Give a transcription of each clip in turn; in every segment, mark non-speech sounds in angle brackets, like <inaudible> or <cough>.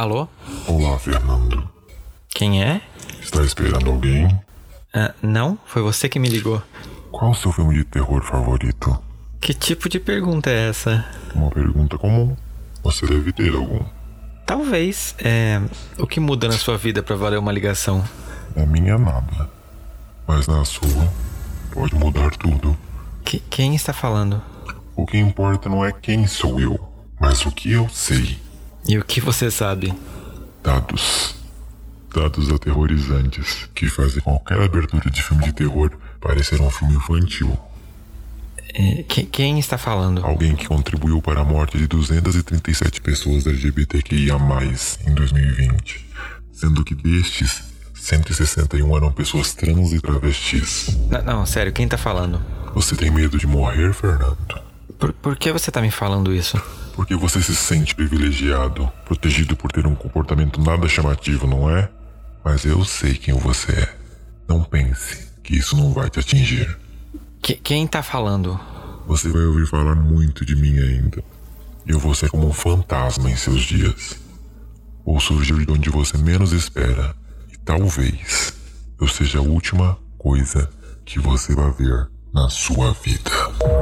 Alô? Olá, Fernando. Quem é? Está esperando alguém? Ah, não, foi você que me ligou. Qual o seu filme de terror favorito? Que tipo de pergunta é essa? Uma pergunta comum. Você deve ter algum. Talvez. É. O que muda na sua vida para valer uma ligação? Na minha, nada. Mas na sua, pode mudar tudo. Que, quem está falando? O que importa não é quem sou eu, mas o que eu sei. E o que você sabe? Dados. Dados aterrorizantes que fazem qualquer abertura de filme de terror parecer um filme infantil. É, que, quem está falando? Alguém que contribuiu para a morte de 237 pessoas LGBTQIA+, em 2020. Sendo que destes, 161 eram pessoas trans e travestis. Não, não, sério, quem está falando? Você tem medo de morrer, Fernando? Por, por que você está me falando isso? Porque você se sente privilegiado, protegido por ter um comportamento nada chamativo, não é? Mas eu sei quem você é. Não pense que isso não vai te atingir. Que, quem tá falando? Você vai ouvir falar muito de mim ainda. Eu vou ser como um fantasma em seus dias. Vou surgir de onde você menos espera. E talvez eu seja a última coisa que você vai ver na sua vida.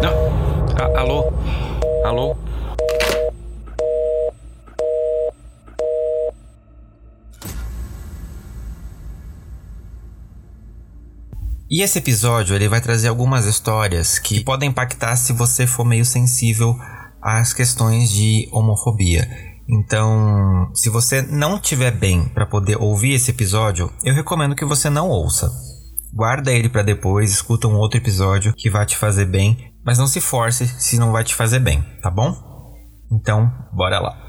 Não. A, alô? Alô? E esse episódio ele vai trazer algumas histórias que podem impactar se você for meio sensível às questões de homofobia. Então, se você não tiver bem para poder ouvir esse episódio, eu recomendo que você não ouça. Guarda ele para depois, escuta um outro episódio que vai te fazer bem, mas não se force se não vai te fazer bem, tá bom? Então, bora lá.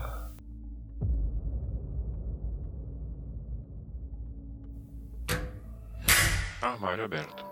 Aberto.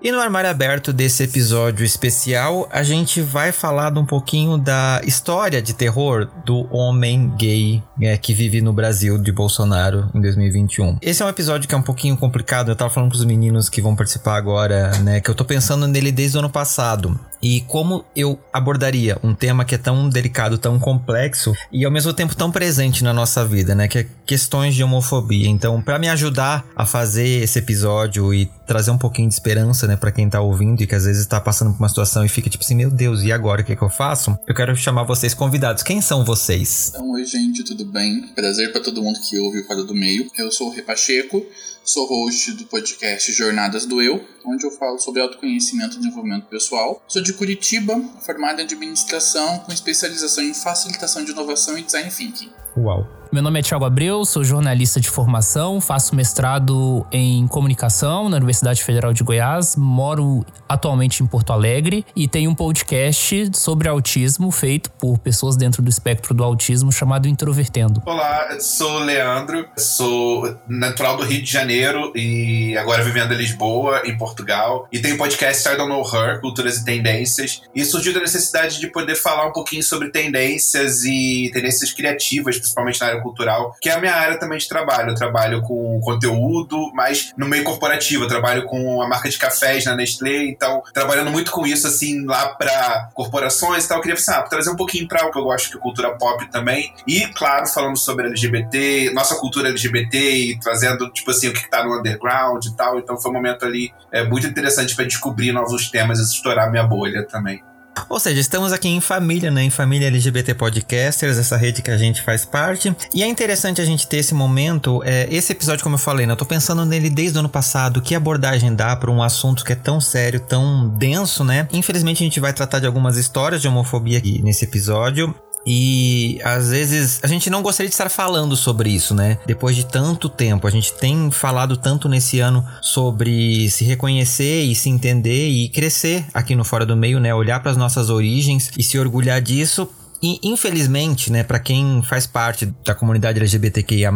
E no armário aberto desse episódio especial, a gente vai falar um pouquinho da história de terror do homem gay é, que vive no Brasil de Bolsonaro em 2021. Esse é um episódio que é um pouquinho complicado, eu tava falando pros meninos que vão participar agora, né, que eu tô pensando nele desde o ano passado. E como eu abordaria um tema que é tão delicado, tão complexo e ao mesmo tempo tão presente na nossa vida, né? Que é questões de homofobia. Então, para me ajudar a fazer esse episódio e trazer um pouquinho de esperança, né, para quem tá ouvindo e que às vezes tá passando por uma situação e fica tipo assim, meu Deus, e agora o que, é que eu faço? Eu quero chamar vocês convidados. Quem são vocês? Então, oi, gente, tudo bem? Prazer para todo mundo que ouve o Fada do Meio. Eu sou o Rê Pacheco, sou host do podcast Jornadas do Eu, onde eu falo sobre autoconhecimento e desenvolvimento pessoal. Sou de Curitiba, formado em administração, com especialização em facilitação de inovação e design thinking. Uau. Meu nome é Thiago Abreu, sou jornalista de formação, faço mestrado em comunicação na Universidade Federal de Goiás, moro atualmente em Porto Alegre e tenho um podcast sobre autismo feito por pessoas dentro do espectro do autismo chamado Introvertendo. Olá, eu sou o Leandro, sou natural do Rio de Janeiro e agora vivendo em Lisboa, em Portugal. E tenho o podcast I Don't Know Her, Culturas e Tendências. E surgiu da necessidade de poder falar um pouquinho sobre tendências e tendências criativas, principalmente na área cultural, que é a minha área também de trabalho. Eu trabalho com conteúdo, mas no meio corporativo. Eu trabalho com a marca de cafés na Nestlé, então trabalhando muito com isso, assim, lá para corporações e tal. Eu queria ah, trazer um pouquinho para o que eu gosto, que é cultura pop também. E, claro, falando sobre LGBT, nossa cultura LGBT e trazendo, tipo assim, o que tá no underground e tal. Então foi um momento ali é, muito interessante para descobrir novos temas e estourar minha bolha também. Ou seja, estamos aqui em família, né? Em família LGBT Podcasters, essa rede que a gente faz parte. E é interessante a gente ter esse momento. É, esse episódio, como eu falei, né? Eu tô pensando nele desde o ano passado. Que abordagem dá para um assunto que é tão sério, tão denso, né? Infelizmente, a gente vai tratar de algumas histórias de homofobia aqui nesse episódio. E às vezes a gente não gostaria de estar falando sobre isso, né? Depois de tanto tempo, a gente tem falado tanto nesse ano sobre se reconhecer e se entender e crescer aqui no Fora do Meio, né? Olhar para as nossas origens e se orgulhar disso e infelizmente, né, para quem faz parte da comunidade LGBTQIA+,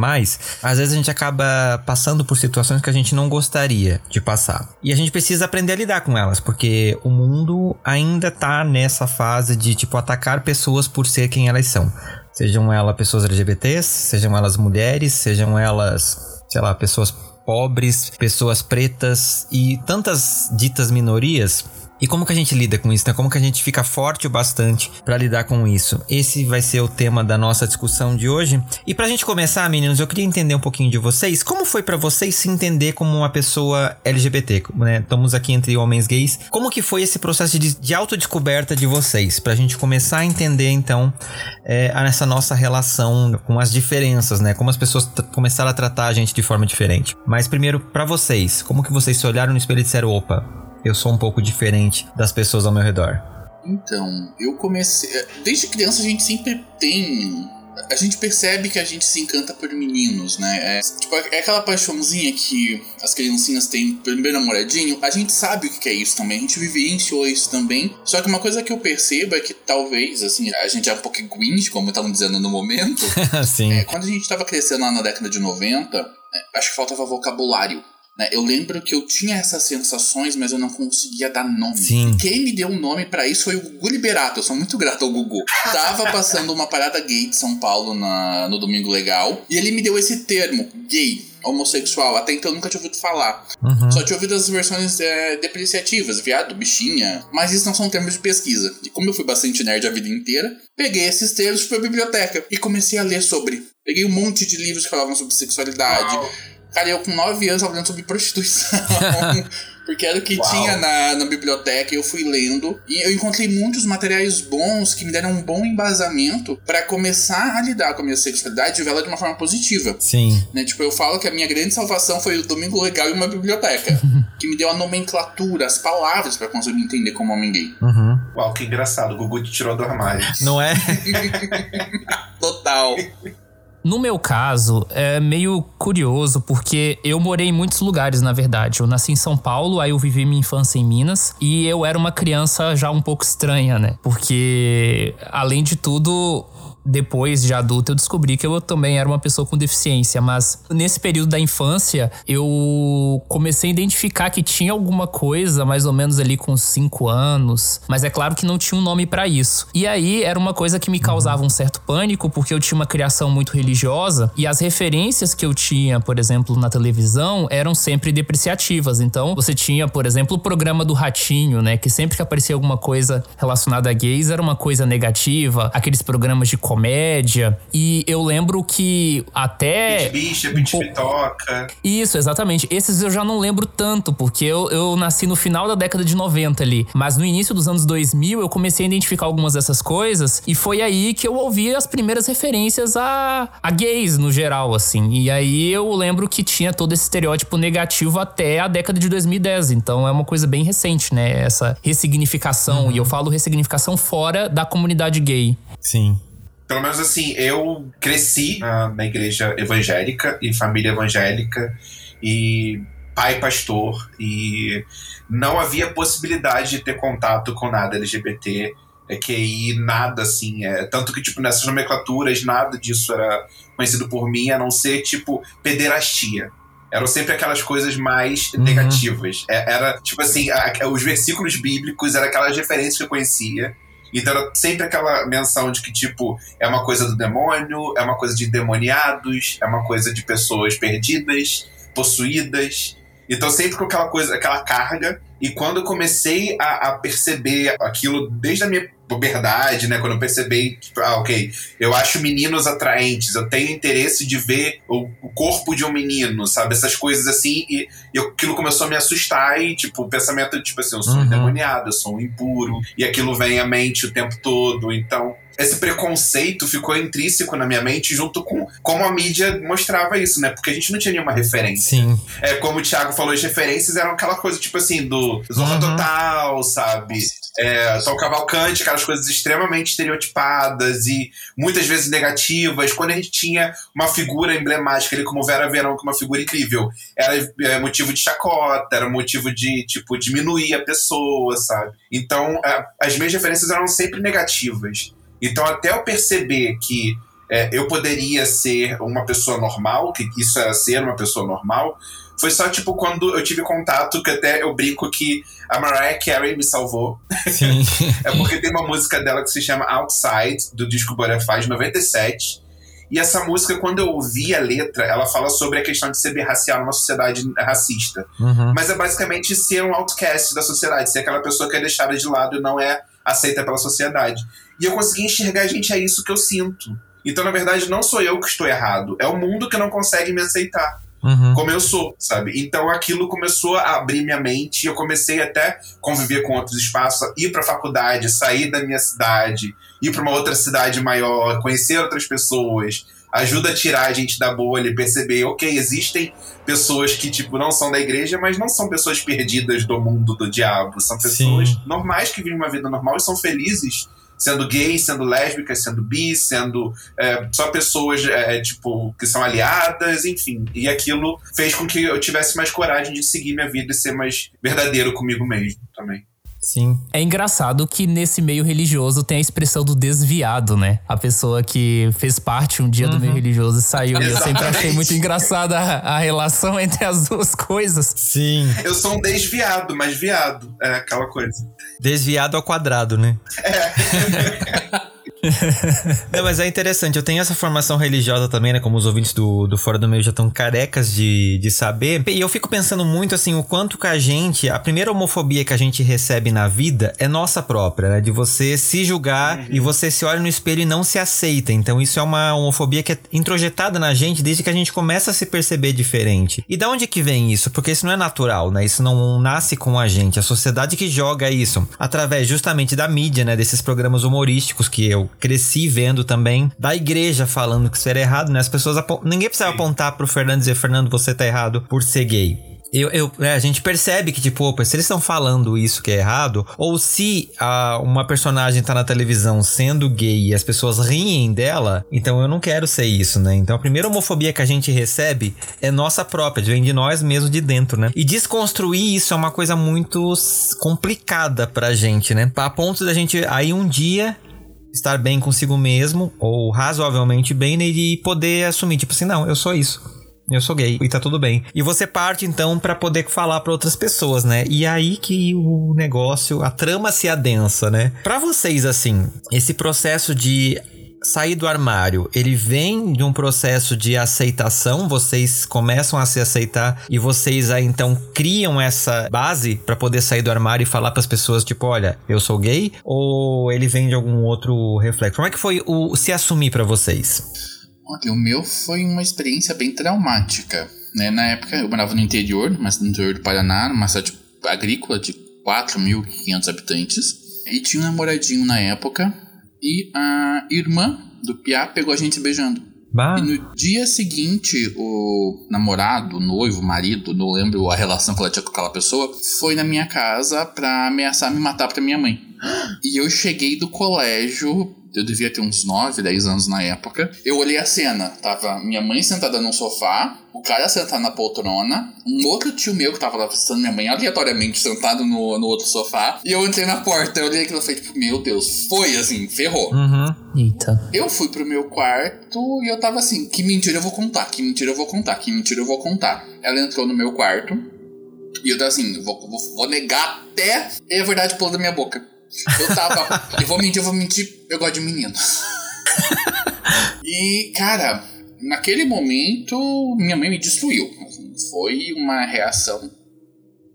às vezes a gente acaba passando por situações que a gente não gostaria de passar. E a gente precisa aprender a lidar com elas, porque o mundo ainda tá nessa fase de tipo atacar pessoas por ser quem elas são. Sejam elas pessoas LGBTs, sejam elas mulheres, sejam elas, sei lá, pessoas pobres, pessoas pretas e tantas ditas minorias e como que a gente lida com isso, né? Como que a gente fica forte o bastante para lidar com isso? Esse vai ser o tema da nossa discussão de hoje. E pra gente começar, meninos, eu queria entender um pouquinho de vocês. Como foi para vocês se entender como uma pessoa LGBT, né? Estamos aqui entre homens gays. Como que foi esse processo de, de autodescoberta de vocês? Pra gente começar a entender, então, é, essa nossa relação com as diferenças, né? Como as pessoas começaram a tratar a gente de forma diferente. Mas primeiro, para vocês, como que vocês se olharam no espelho e disseram, opa, eu sou um pouco diferente das pessoas ao meu redor? Então, eu comecei. Desde criança a gente sempre tem. A gente percebe que a gente se encanta por meninos, né? É, tipo, é aquela paixãozinha que as criancinhas têm pelo primeiro namoradinho. A gente sabe o que é isso também, a gente vivenciou isso também. Só que uma coisa que eu percebo é que talvez, assim, a gente é um pouco grinch, como estavam dizendo no momento. <laughs> Sim. É, quando a gente tava crescendo lá na década de 90, é, acho que faltava vocabulário né? Eu lembro que eu tinha essas sensações, mas eu não conseguia dar nome. Sim. Quem me deu um nome para isso foi o Gugu Liberato. Eu sou muito grato ao Gugu. Tava passando uma parada gay de São Paulo na, no Domingo Legal. E ele me deu esse termo, gay homossexual. Até então eu nunca tinha ouvido falar. Uhum. Só tinha ouvido as versões é, depreciativas, viado, bichinha. Mas isso não são termos de pesquisa. E como eu fui bastante nerd a vida inteira, peguei esses termos, fui pra biblioteca e comecei a ler sobre. Peguei um monte de livros que falavam sobre sexualidade. Cara, eu com 9 anos tava lendo sobre prostituição. <laughs> porque era o que Uau. tinha na, na biblioteca, eu fui lendo. E eu encontrei muitos materiais bons que me deram um bom embasamento para começar a lidar com a minha sexualidade e vê-la de uma forma positiva. Sim. Né? Tipo, eu falo que a minha grande salvação foi o Domingo Legal e uma biblioteca. <laughs> que me deu a nomenclatura, as palavras para conseguir entender como homem gay. Uhum. Uau, que engraçado. O Gugu te tirou do armário. Não é? <laughs> Total. No meu caso, é meio curioso porque eu morei em muitos lugares, na verdade. Eu nasci em São Paulo, aí eu vivi minha infância em Minas e eu era uma criança já um pouco estranha, né? Porque, além de tudo, depois de adulto eu descobri que eu também era uma pessoa com deficiência, mas nesse período da infância eu comecei a identificar que tinha alguma coisa mais ou menos ali com 5 anos, mas é claro que não tinha um nome para isso. E aí era uma coisa que me causava um certo pânico porque eu tinha uma criação muito religiosa. E as referências que eu tinha, por exemplo, na televisão eram sempre depreciativas. Então, você tinha, por exemplo, o programa do Ratinho, né, que sempre que aparecia alguma coisa relacionada a gays era uma coisa negativa, aqueles programas de comédia. E eu lembro que até. Bicha, pitoca. Isso, exatamente. Esses eu já não lembro tanto, porque eu, eu nasci no final da década de 90 ali. Mas no início dos anos 2000 eu comecei a identificar algumas dessas coisas. E foi aí que eu ouvi as primeiras referências a, a gays no geral, assim. E aí eu lembro que tinha todo esse estereótipo negativo até a década de 2010. Então é uma coisa bem recente, né? Essa ressignificação. Uhum. E eu falo ressignificação fora da comunidade gay. Sim. Pelo menos assim, eu cresci na, na igreja evangélica e família evangélica e pai pastor e não havia possibilidade de ter contato com nada LGBT, é nada assim, é, tanto que tipo nessas nomenclaturas nada disso era conhecido por mim, a não ser tipo pederastia. Eram sempre aquelas coisas mais uhum. negativas. É, era tipo assim, a, os versículos bíblicos eram aquelas referências que eu conhecia então era sempre aquela menção de que, tipo, é uma coisa do demônio, é uma coisa de demoniados, é uma coisa de pessoas perdidas, possuídas. Então sempre com aquela coisa, aquela carga. E quando eu comecei a, a perceber aquilo desde a minha puberdade, né? Quando eu percebi, tipo, ah, ok, eu acho meninos atraentes, eu tenho interesse de ver o, o corpo de um menino, sabe? Essas coisas assim, e, e aquilo começou a me assustar e, tipo, o pensamento, tipo assim, eu sou uhum. endemoniado, eu sou um impuro, e aquilo vem à mente o tempo todo, então esse preconceito ficou intrínseco na minha mente junto com como a mídia mostrava isso, né? Porque a gente não tinha nenhuma referência. Sim. É, como o Thiago falou, as referências eram aquela coisa, tipo assim, do Zorra Uhum. Total, sabe? É, Tom Cavalcante, aquelas coisas extremamente estereotipadas e muitas vezes negativas. Quando a gente tinha uma figura emblemática ali, como Vera Verão, que é uma figura incrível, era é, motivo de chacota, era motivo de, tipo, diminuir a pessoa, sabe? Então, é, as minhas referências eram sempre negativas. Então, até eu perceber que é, eu poderia ser uma pessoa normal, que isso era ser uma pessoa normal, foi só, tipo, quando eu tive contato, que até eu brinco que a Mariah Carey me salvou. Sim. <laughs> É porque tem uma música dela que se chama Outside, do disco Butterfly de 97. E essa música, quando eu ouvi a letra, ela fala sobre a questão de ser birracial numa sociedade racista. Uhum. Mas é basicamente ser um outcast da sociedade, ser aquela pessoa que é deixada de lado e não é aceita pela sociedade. E eu consegui enxergar, gente, é isso que eu sinto. Então, na verdade, não sou eu que estou errado, é o mundo que não consegue me aceitar Uhum. como eu sou, sabe? Então aquilo começou a abrir minha mente, eu comecei até conviver com outros espaços, ir para faculdade, sair da minha cidade, ir para uma outra cidade maior, conhecer outras pessoas, ajuda a tirar a gente da bolha e perceber, OK, existem pessoas que tipo não são da igreja, mas não são pessoas perdidas do mundo do diabo, são pessoas Sim. normais que vivem uma vida normal e são felizes sendo gays, sendo lésbicas, sendo bis, sendo é, só pessoas é, tipo que são aliadas, enfim. E aquilo fez com que eu tivesse mais coragem de seguir minha vida e ser mais verdadeiro comigo mesmo também. Sim. É engraçado que nesse meio religioso tem a expressão do desviado, né? A pessoa que fez parte um dia do meio religioso e saiu. E eu sempre achei Exatamente. muito engraçada a, a relação <laughs> entre as duas coisas. Sim. Eu sou um desviado, mas viado. É aquela coisa. Desviado ao quadrado, né? <laughs> <laughs> Não, mas é interessante. Eu tenho essa formação religiosa também, né? Como os ouvintes do, do Fora do Meio já estão carecas de, de saber. E eu fico pensando muito, assim, o quanto que a gente... A primeira homofobia que a gente recebe na vida é nossa própria, né? De você se julgar e você se olha no espelho e não se aceita. Então isso é uma homofobia que é introjetada na gente desde que a gente começa a se perceber diferente. E da onde que vem isso? Porque isso não é natural, né? Isso não nasce com a gente. A sociedade que joga isso através justamente da mídia, né? Desses programas humorísticos que eu cresci vendo também. Da igreja falando que isso era errado, né? As pessoas... Ninguém precisava apontar pro Fernando e dizer, Fernando, você tá errado por ser gay. Eu, eu- é, a gente percebe que, tipo, opa, se eles estão falando isso que é errado, ou se ah, uma personagem tá na televisão sendo gay e as pessoas riem dela, então eu não quero ser isso, né? Então a primeira homofobia que a gente recebe é nossa própria, vem de nós mesmos de dentro, né? E desconstruir isso é uma coisa muito complicada pra gente, né? A ponto da gente aí um dia estar bem consigo mesmo, ou razoavelmente bem, né, e poder assumir, tipo assim, não, eu sou isso. Eu sou gay e tá tudo bem. E você parte então pra poder falar pra outras pessoas, né? E aí que o negócio, a trama se adensa, né? Pra vocês assim, esse processo de sair do armário, ele vem de um processo de aceitação, vocês começam a se aceitar e vocês aí então criam essa base pra poder sair do armário e falar pras pessoas tipo, olha, eu sou gay, ou ele vem de algum outro reflexo? Como é que foi o se assumir pra vocês? Olha, o meu foi uma experiência bem traumática. Né? Na época eu morava no interior, mas no interior do Paraná, numa cidade agrícola de 4.500 habitantes. E tinha um namoradinho na época. E a irmã do Piá pegou a gente se beijando. Bah. E no dia seguinte, o namorado, o noivo, o marido, não lembro a relação que ela tinha com aquela pessoa, foi na minha casa pra ameaçar me matar pra minha mãe. E eu cheguei do colégio, eu devia ter uns 9, 10 anos na época. Eu olhei a cena, tava minha mãe sentada num sofá, o cara sentado na poltrona, um outro tio meu que tava lá visitando minha mãe aleatoriamente sentado no, no outro sofá, e eu entrei na porta, eu olhei aquilo e falei, tipo, meu Deus, foi assim, ferrou. Uhum. Eita. Eu fui pro meu quarto e eu tava assim, que mentira eu vou contar, que mentira eu vou contar, que mentira eu vou contar. Ela entrou no meu quarto e eu tava assim, vou, vou, vou negar até a verdade pula da minha boca. Eu tava, eu vou mentir, eu vou mentir, eu gosto de menino. e, cara, naquele momento, minha mãe me destruiu. Foi uma reação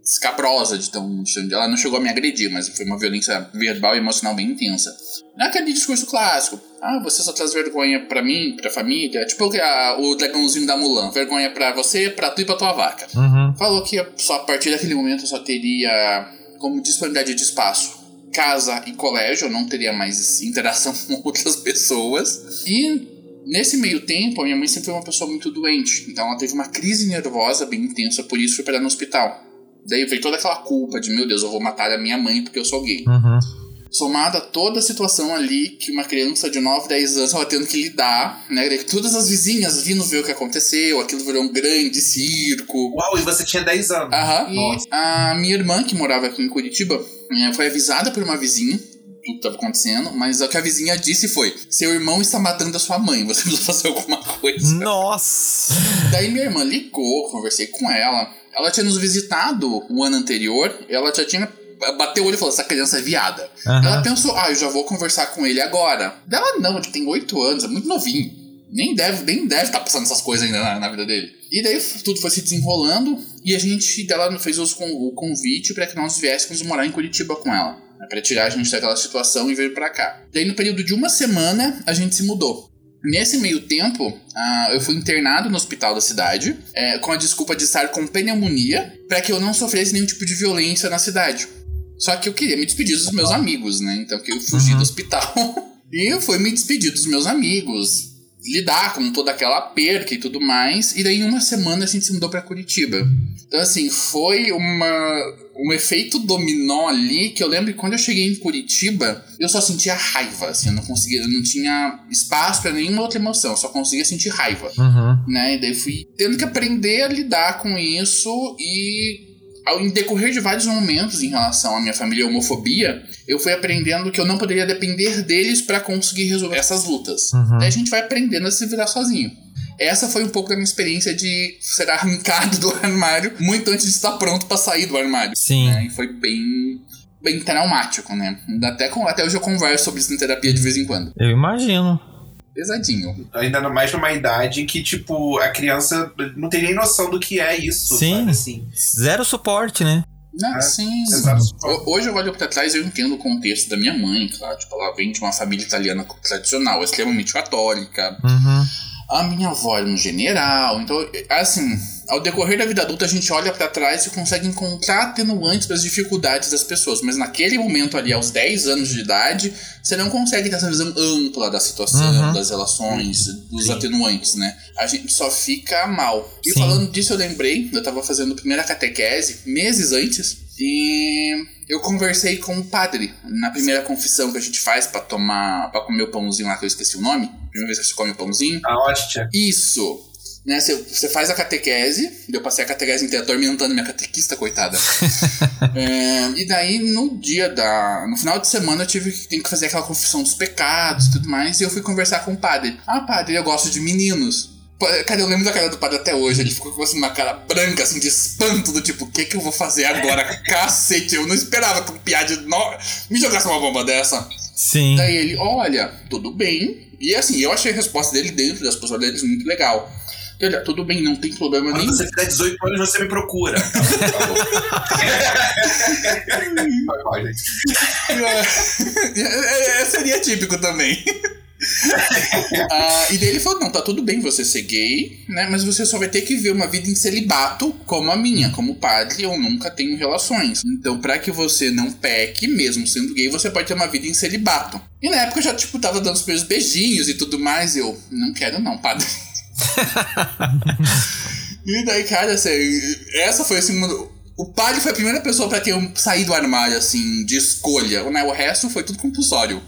escabrosa de tão. Ela não chegou a me agredir, mas foi uma violência verbal e emocional bem intensa. Naquele discurso clássico. Ah, você só traz vergonha pra mim, pra família. Tipo a- o dragãozinho da Mulan. Vergonha pra você, pra tu e pra tua vaca. Uhum. Falou que só a partir daquele momento eu só teria como disponibilidade de espaço casa e colégio, eu não teria mais interação <laughs> com outras pessoas. E nesse meio tempo, a minha mãe sempre foi uma pessoa muito doente, então ela teve uma crise nervosa bem intensa, por isso foi parar no hospital. Daí veio toda aquela culpa de, meu Deus, eu vou matar a minha mãe porque eu sou gay. Uhum. Somada a toda a situação ali que uma criança de 9, 10 anos estava tendo que lidar, né? Todas as vizinhas vindo ver o que aconteceu, aquilo virou um grande circo. Uau, e você tinha 10 anos. Aham. Nossa. E a minha irmã, que morava aqui em Curitiba, eh, foi avisada por uma vizinha do que estava acontecendo, mas o que a vizinha disse foi: seu irmão está matando a sua mãe, você <laughs> precisa fazer alguma coisa. Nossa! Daí minha irmã ligou, conversei com ela. Ela tinha nos visitado o ano anterior, ela já tinha. Bateu o olho e falou: essa criança é viada. Aham. Ela pensou: ah, eu já vou conversar com ele agora. Dela não, ele tem 8 anos, é muito novinho. Nem deve nem deve estar passando essas coisas ainda na, na vida dele. E daí tudo foi se desenrolando e a gente dela fez os o convite para que nós viéssemos morar em Curitiba com ela. né, Pra tirar a gente daquela situação e vir pra cá. Daí, no período de uma semana, a gente se mudou. Nesse meio tempo, ah, eu fui internado no hospital da cidade, é, com a desculpa de estar com pneumonia, para que eu não sofresse nenhum tipo de violência na cidade. Só que eu queria me despedir dos meus amigos, né? Então que eu fugi do hospital. <laughs> e eu fui me despedir dos meus amigos, lidar com toda aquela perca e tudo mais. E daí, em uma semana, a gente se mudou para Curitiba. Então, assim, foi uma, um efeito dominó ali que eu lembro que quando eu cheguei em Curitiba, eu só sentia raiva, assim, eu não conseguia, eu não tinha espaço para nenhuma outra emoção, eu só conseguia sentir raiva, Uhum. né? E daí fui tendo que aprender a lidar com isso e ao em decorrer de vários momentos em relação à minha família e homofobia, eu fui aprendendo que eu não poderia depender deles para conseguir resolver essas lutas. Uhum. Daí a gente vai aprendendo a se virar sozinho. Essa foi um pouco da minha experiência de ser arrancado <laughs> do armário muito antes de estar pronto para sair do armário. Sim. né? E foi bem bem traumático, né? Até, até hoje eu converso sobre isso na terapia de vez em quando. Eu imagino. Pesadinho. Ainda mais numa idade que, tipo, a criança não tem nem noção do que é isso. Sim. sabe, assim. Zero suporte, né? Não, É, sim. exato. Ho- Hoje eu olho pra trás e eu entendo o contexto da minha mãe, claro. Tipo, ela vem de uma família italiana tradicional, extremamente católica. Uhum. A minha avó era um general. Então, assim, ao decorrer da vida adulta, a gente olha pra trás e consegue encontrar atenuantes para as dificuldades das pessoas. Mas naquele momento ali, aos 10 anos de idade, você não consegue ter essa visão ampla da situação, Uhum. das relações, dos atenuantes, né? A gente só fica mal. E Sim. falando disso, eu lembrei, eu tava fazendo a primeira catequese meses antes. E eu conversei com o padre na primeira confissão que a gente faz pra tomar, para comer o pãozinho lá que eu esqueci o nome. Primeira vez que você come o pãozinho. A hóstia. Isso. Né, você, você faz a catequese, eu passei a catequese inteira atormentando minha catequista, coitada. <laughs> É, e daí, no dia da. No final de semana, eu tive que, que fazer aquela confissão dos pecados e tudo mais. E eu fui conversar com o padre. Ah, padre, eu gosto de meninos. Cara, eu lembro da cara do padre até hoje. Ele ficou com assim, uma cara branca, assim, de espanto, do tipo, o que que eu vou fazer agora? <laughs> Cacete, eu não esperava que um piá de. No... Me jogasse uma bomba dessa. Sim. Daí ele, olha, tudo bem. E assim, eu achei a resposta dele dentro das possibilidades muito legal. Ele, "Ah, tudo bem, não tem problema Quando nenhum. você fizer 18 anos, você me procura. <laughs> Vai, vai, gente. É, é, seria típico também. Ah, e daí ele falou: não, tá tudo bem você ser gay, né? Mas você só vai ter que ver uma vida em celibato como a minha. Como padre, eu nunca tenho relações. Então, pra que você não peque, mesmo sendo gay, você pode ter uma vida em celibato. E na época eu já, tipo, tava dando os meus beijinhos e tudo mais. E eu, não quero, não, padre. <laughs> e daí, cara, assim, essa foi assim. O padre foi a primeira pessoa pra quem eu saí do armário, assim, de escolha. Né? O resto foi tudo compulsório.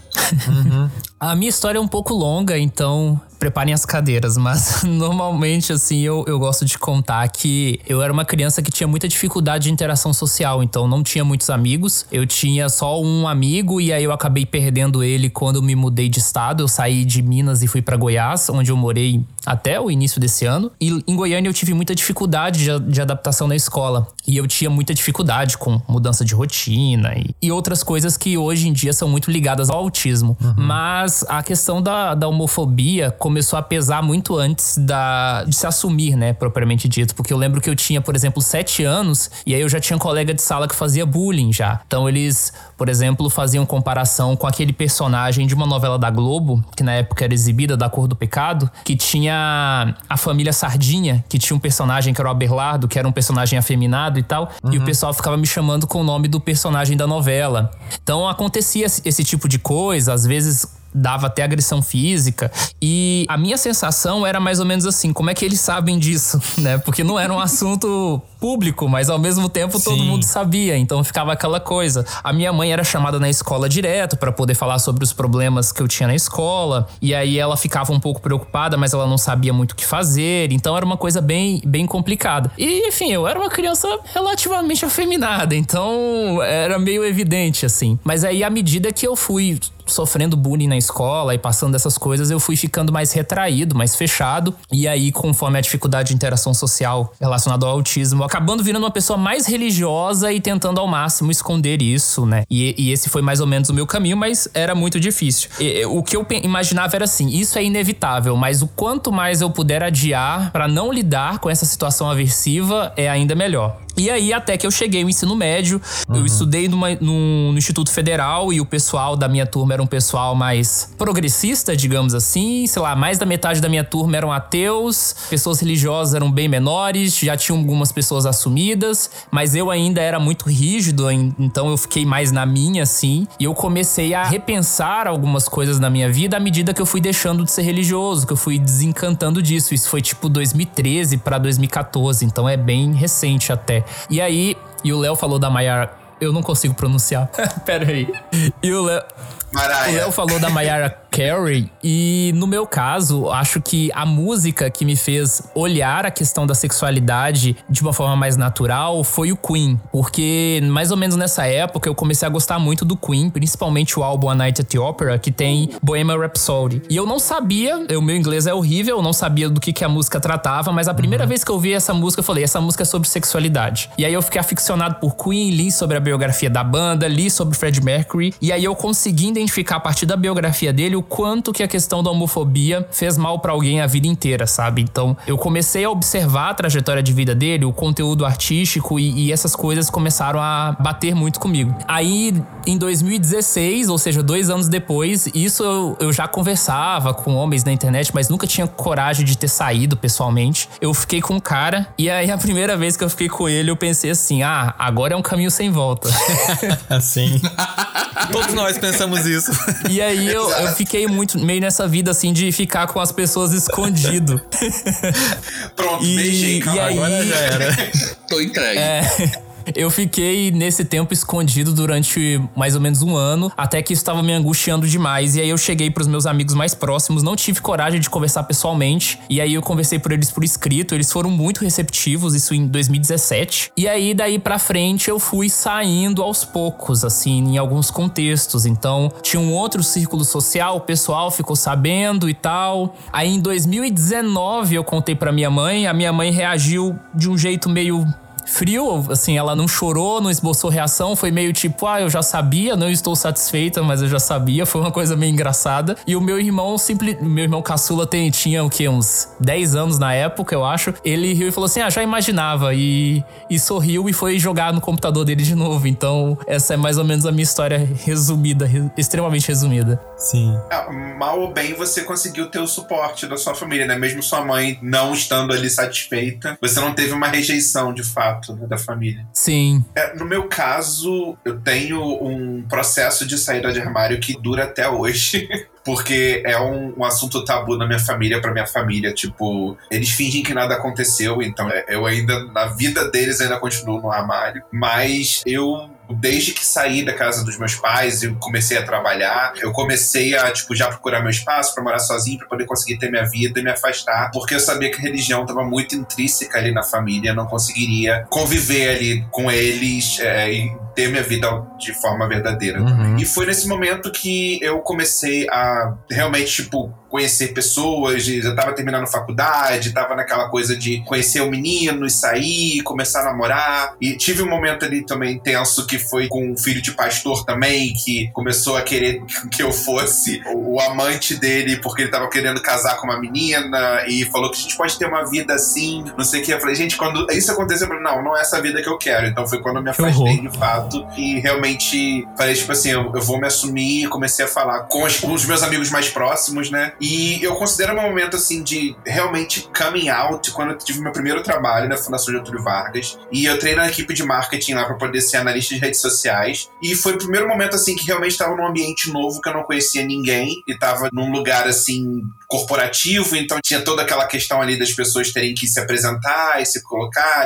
A minha história é um pouco longa, então preparem as cadeiras, mas <laughs> normalmente, assim, eu, eu gosto de contar que eu era uma criança que tinha muita dificuldade de interação social, então não tinha muitos amigos. Eu tinha só um amigo e aí eu acabei perdendo ele quando me mudei de estado. Eu saí de Minas e fui pra Goiás, onde eu morei até o início desse ano. E em Goiânia eu tive muita dificuldade de, de adaptação na escola. E eu tinha muita dificuldade com mudança de rotina e, e outras coisas que hoje em dia são muito ligadas ao autismo. Mas a questão da, da homofobia começou a pesar muito antes da, de se assumir, né, propriamente dito. Porque eu lembro que eu tinha, por exemplo, sete anos e aí eu já tinha um colega de sala que fazia bullying já. Então eles, por exemplo, faziam comparação com aquele personagem de uma novela da Globo, que na época era exibida, da Cor do Pecado, que tinha a família Sardinha, que tinha um personagem que era o Aberlardo, que era um personagem afeminado e tal. E o pessoal ficava me chamando com o nome do personagem da novela. Então acontecia esse- esse tipo de coisa, às vezes dava até agressão física. E a minha sensação era mais ou menos assim: como é que eles sabem disso, <laughs> né? Porque não era um assunto público, mas ao mesmo tempo Sim. todo mundo sabia, então ficava aquela coisa. A minha mãe era chamada na escola direto para poder falar sobre os problemas que eu tinha na escola, e aí ela ficava um pouco preocupada, mas ela não sabia muito o que fazer, então era uma coisa bem, bem complicada. E enfim, eu era uma criança relativamente afeminada, então era meio evidente assim. Mas aí à medida que eu fui sofrendo bullying na escola e passando dessas coisas, eu fui ficando mais retraído, mais fechado. E aí, conforme a dificuldade de interação social relacionada ao autismo, acabando virando uma pessoa mais religiosa e tentando ao máximo esconder isso, né? E, e esse foi mais ou menos o meu caminho, mas era muito difícil. E, o que eu imaginava era assim: isso é inevitável, mas o quanto mais eu puder adiar para não lidar com essa situação aversiva é ainda melhor. E aí, até que eu cheguei no ensino médio, uhum. eu estudei numa, no, no, Instituto Federal e o pessoal da minha turma era um pessoal mais progressista, digamos assim. Sei lá, mais da metade da minha turma eram ateus, pessoas religiosas eram bem menores, já tinham algumas pessoas assumidas, mas eu ainda era muito rígido, então eu fiquei mais na minha, assim. E eu comecei a repensar algumas coisas na minha vida à medida que eu fui deixando de ser religioso, que eu fui desencantando disso. Isso foi tipo 2013 para 2014, então é bem recente até. E aí, e o Léo falou da Mayara. Eu não consigo pronunciar. <laughs> Pera aí. E o Léo. O Léo falou da Mayara Carey e no meu caso, acho que a música que me fez olhar a questão da sexualidade de uma forma mais natural foi o Queen, porque mais ou menos nessa época eu comecei a gostar muito do Queen, principalmente o álbum A Night at the Opera, que tem Bohemian Rhapsody. E eu não sabia, o meu inglês é horrível, eu não sabia do que, que a música tratava, mas a primeira uhum. vez que eu vi essa música eu falei, essa música é sobre sexualidade. E aí eu fiquei aficionado por Queen, li sobre a biografia da banda, li sobre Fred Mercury, e aí eu consegui identificar a partir da biografia dele o quanto que a questão da homofobia fez mal para alguém a vida inteira, sabe? Então, eu comecei a observar a trajetória de vida dele, o conteúdo artístico e, e essas coisas começaram a bater muito comigo. Aí, em 2016, ou seja, dois anos depois, isso eu, eu já conversava com homens na internet, mas nunca tinha coragem de ter saído pessoalmente. Eu fiquei com um cara e aí a primeira vez que eu fiquei com ele, eu pensei assim: ah, agora é um caminho sem volta. <laughs> assim. Todos nós pensamos isso. E aí eu, eu fiquei muito meio nessa vida assim de ficar com as pessoas escondido. <laughs> Pronto, e, beijinho, e aí, agora já era. <laughs> Tô entregue. É. Eu fiquei nesse tempo escondido durante mais ou menos um ano, até que isso estava me angustiando demais. E aí eu cheguei para os meus amigos mais próximos, não tive coragem de conversar pessoalmente. E aí eu conversei por eles por escrito, eles foram muito receptivos, isso em 2017. E aí daí para frente eu fui saindo aos poucos, assim, em alguns contextos. Então, tinha um outro círculo social, o pessoal ficou sabendo e tal. Aí em 2019 eu contei para minha mãe, a minha mãe reagiu de um jeito meio frio, assim, ela não chorou, não esboçou reação, foi meio tipo, ah, eu já sabia, não estou satisfeita, mas eu já sabia, <laughs> foi uma coisa meio engraçada. E o meu irmão, simples, meu irmão caçula tem, tinha o quê, uns 10 anos na época, eu acho. Ele riu e falou assim: "Ah, já imaginava" e, e sorriu e foi jogar no computador dele de novo. Então, essa é mais ou menos a minha história resumida, extremamente resumida. Sim. É, mal ou bem você conseguiu ter o suporte da sua família, né? Mesmo sua mãe não estando ali satisfeita, você não teve uma rejeição de fato né, da família. Sim. É, no meu caso, eu tenho um processo de saída de armário que dura até hoje. <laughs> porque é um, um, assunto tabu na minha família, pra minha família. Tipo, eles fingem que nada aconteceu, então é, eu ainda, na vida deles, ainda continuo no armário. Mas eu desde que saí da casa dos meus pais e comecei a trabalhar, eu comecei a, tipo, já procurar meu espaço para morar sozinho, para poder conseguir ter minha vida e me afastar, porque eu sabia que a religião estava muito intrínseca ali na família, não conseguiria conviver ali com eles é, e ter minha vida de forma verdadeira. Uhum. E foi nesse momento que eu comecei a realmente, tipo, conhecer pessoas, já tava terminando faculdade, tava naquela coisa de conhecer o menino e sair, começar a namorar. E tive um momento ali também tenso que foi com um filho de pastor também, que começou a querer <laughs> que eu fosse o amante dele porque ele tava querendo casar com uma menina e falou que a gente pode ter uma vida assim, não sei o que. Eu falei, gente, quando isso aconteceu, eu falei, não, não é essa vida que eu quero. Então foi quando eu me afastei de fato e realmente falei, tipo assim, eu, eu vou me assumir comecei a falar com os, com os, meus amigos mais próximos, né? E eu considero um momento, assim, de realmente coming out quando eu tive meu primeiro trabalho na Fundação Getúlio Vargas. E eu treino na equipe de marketing lá para poder ser analista de redes sociais. E foi o primeiro momento, assim, que realmente estava num ambiente novo que eu não conhecia ninguém e tava num lugar, assim, corporativo, então tinha toda aquela questão ali das pessoas terem que se apresentar e se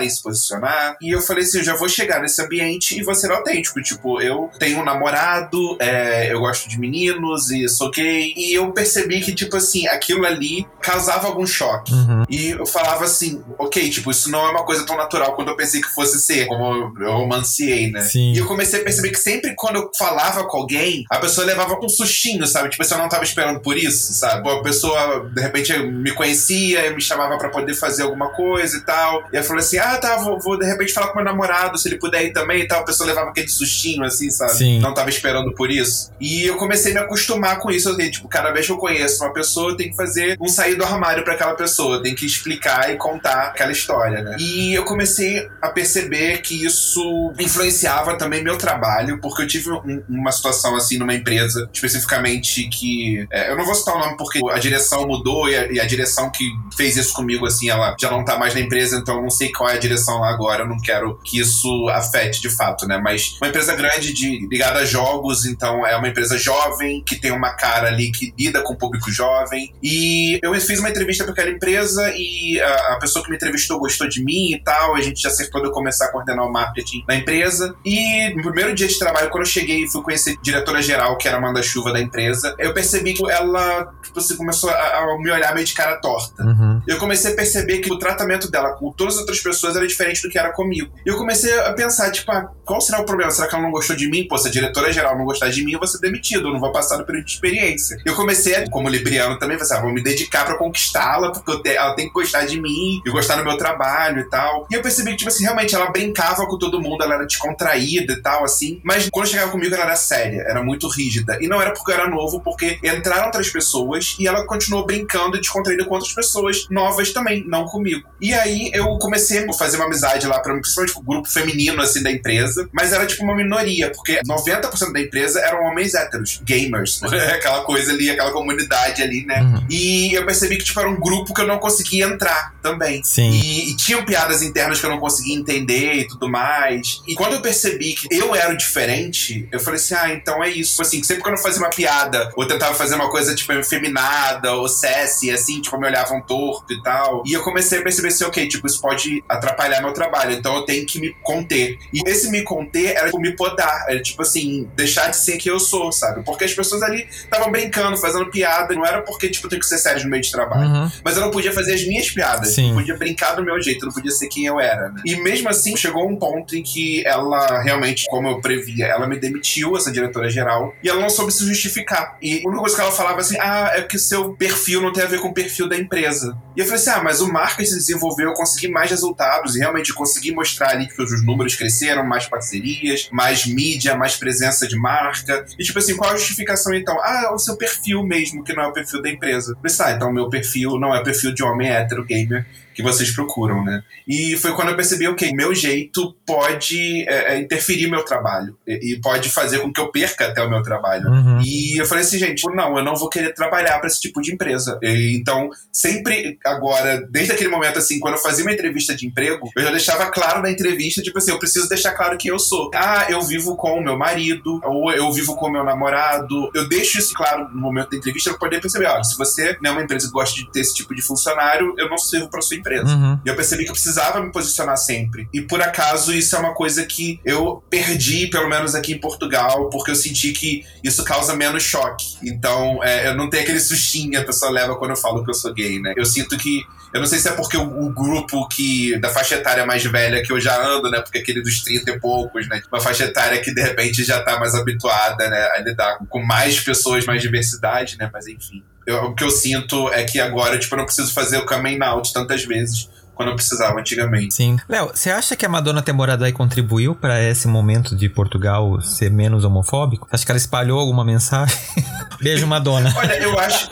e se posicionar. E eu falei assim, eu já vou chegar nesse ambiente e vou ser autêntico. Tipo, eu tenho um namorado, é, eu gosto de meninos e sou gay. E eu percebi que, tipo assim, aquilo ali causava algum choque. Uhum. E eu falava assim, ok, tipo, isso não é uma coisa tão natural quando eu pensei que fosse ser, como eu romanciei, né? Sim. E eu comecei a perceber que sempre quando eu falava com alguém, a pessoa levava um sustinho, sabe? Tipo, eu não tava esperando por isso, sabe? A pessoa pessoa, de repente, me conhecia, me chamava para poder fazer alguma coisa e tal. E eu falei assim: ah, tá, vou, vou, de repente falar com meu namorado, se ele puder ir também e tal. A pessoa levava aquele sustinho, assim, sabe? Sim. Não tava esperando por isso. E eu comecei a me acostumar com isso. Eu, tipo, cada vez que eu conheço uma pessoa, eu tenho que fazer um sair do armário para aquela pessoa. Tem que explicar e contar aquela história, né? E eu comecei a perceber que isso influenciava também meu trabalho, porque eu tive um, uma situação assim numa empresa, especificamente que. É, eu não vou citar o nome porque a direção direção mudou e a, e a, direção que fez isso comigo, assim, ela já não tá mais na empresa, então eu não sei qual é a direção lá agora. Eu não quero que isso afete de fato, né? Mas uma empresa grande de, ligada a jogos, então é uma empresa jovem, que tem uma cara ali que lida com o público jovem. E eu fiz uma entrevista para aquela empresa e a, a, pessoa que me entrevistou gostou de mim e tal. A gente já acertou de eu começar a coordenar o marketing na empresa. E no primeiro dia de trabalho, quando eu cheguei e fui conhecer a diretora geral, que era a Amanda Chuva da empresa, eu percebi que ela, tipo assim, começou a a, me olhar meio de cara torta. Uhum. Eu comecei a perceber que o tratamento dela com todas as outras pessoas era diferente do que era comigo. E eu comecei a pensar, tipo, ah, qual será o problema? Será que ela não gostou de mim? Pô, se a diretora geral não gostar de mim, eu vou ser demitido, eu não vou passar do período de experiência. Eu comecei, como libriano também, pensar, ah, vou me dedicar para conquistá-la, porque te, ela tem que gostar de mim e gostar do meu trabalho e tal. E eu percebi que, tipo assim, realmente ela brincava com todo mundo, ela era descontraída e tal, assim. Mas quando chegava comigo, ela era séria, era muito rígida. E não era porque eu era novo, porque entraram outras pessoas e ela continuou brincando e descontraída com outras pessoas novas também, não comigo. E aí eu comecei a fazer uma amizade lá, pra, principalmente com o grupo feminino, assim, da empresa, mas era tipo uma minoria, porque 90% da empresa eram homens héteros, gamers, <laughs> aquela coisa ali, aquela comunidade ali, né? Uhum. E eu percebi que, tipo, era um grupo que eu não conseguia entrar também. Sim. E, e tinham piadas internas que eu não conseguia entender e tudo mais. E quando eu percebi que eu era o diferente, eu falei assim, ah, então é isso. Assim, sempre quando eu fazia uma piada, ou tentava fazer uma coisa, tipo, efeminada, ou sassy, assim, tipo, me olhavam torto e tal. E eu comecei a perceber assim, ok, tipo, isso pode atrapalhar meu trabalho, então eu tenho que me conter. E esse me conter era tipo, me podar, era tipo assim, deixar de ser quem eu sou, sabe? Porque as pessoas ali estavam brincando, fazendo piada, não era porque, tipo, eu tenho que ser sério no meio de trabalho. Uhum. Mas eu não podia fazer as minhas piadas, Sim. eu podia brincar do meu jeito, eu não podia ser quem eu era, né? E mesmo assim, chegou um ponto em que ela realmente, como eu previa, ela me demitiu, essa diretora geral, e ela não soube se justificar. E a única coisa que ela falava assim, ah, é que seu perfil não tem a ver com o perfil da empresa. E eu falei assim: ah, mas o marketing se desenvolveu, eu consegui mais resultados e realmente consegui mostrar ali que os números cresceram, mais parcerias, mais mídia, mais presença de marca. E tipo assim, qual a justificação então? Ah, o seu perfil mesmo, que não é o perfil da empresa. Falei, ah, então meu perfil não é perfil de homem hétero gamer que vocês procuram, né? E foi quando eu percebi, ok, meu jeito pode é, é interferir meu trabalho e, e, pode fazer com que eu perca até o meu trabalho. Uhum. E eu falei assim, gente, não, eu não vou querer trabalhar para esse tipo de empresa. E, então, sempre agora, desde aquele momento assim, quando eu fazia uma entrevista de emprego, eu já deixava claro na entrevista, tipo assim, eu preciso deixar claro quem eu sou. Ah, eu vivo com o meu marido, ou eu vivo com o meu namorado. Eu deixo isso claro no momento da entrevista para poder perceber, ó, se você não é uma empresa que gosta de ter esse tipo de funcionário, eu não sirvo para sua empresa. Uhum. E eu percebi que eu precisava me posicionar sempre. E por acaso isso é uma coisa que eu perdi, pelo menos aqui em Portugal, porque eu senti que isso causa menos choque. Então, é, eu não tenho aquele sustinho que a pessoa leva quando eu falo que eu sou gay, né? Eu sinto que. Eu não sei se é porque o, o grupo que da faixa etária mais velha que eu já ando, né? Porque aquele dos 30 e poucos, né? Uma faixa etária que de repente já tá mais habituada, né? A lidar com mais pessoas, mais diversidade, né? Mas enfim eu, o que eu sinto é que agora, tipo, eu não preciso fazer o coming out tantas vezes quando eu precisava antigamente. Sim. Léo, você acha que a Madonna ter morado aí contribuiu para esse momento de Portugal ser menos homofóbico? Acho que ela espalhou alguma mensagem? <laughs> Beijo, Madonna. Olha, eu acho.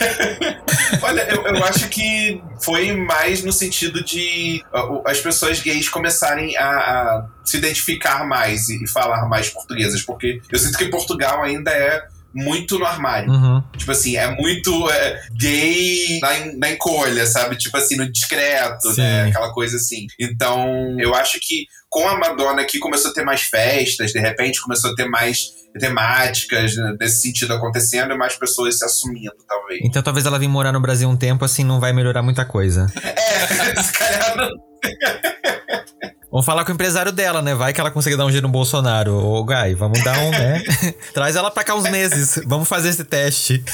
<laughs> Olha, eu, eu acho que foi mais no sentido de as pessoas gays começarem a, a se identificar mais e, e falar mais portuguesas, porque eu sinto que Portugal ainda é muito no armário. Uhum. Tipo assim, é muito é, gay na, na encolha, sabe? Tipo assim, no discreto, Sim. né? Aquela coisa assim. Então, eu acho que com a Madonna aqui começou a ter mais festas, de repente começou a ter mais temáticas né, nesse sentido acontecendo e mais pessoas se assumindo, talvez. Então talvez ela vir morar no Brasil um tempo, assim, não vai melhorar muita coisa. É, <laughs> se calhar não. Vamos falar com o empresário dela, né? Vai que ela consegue dar um giro no Bolsonaro. Ô, Gai, vamos dar um, né? <laughs> Traz ela pra cá uns meses. Vamos fazer esse teste.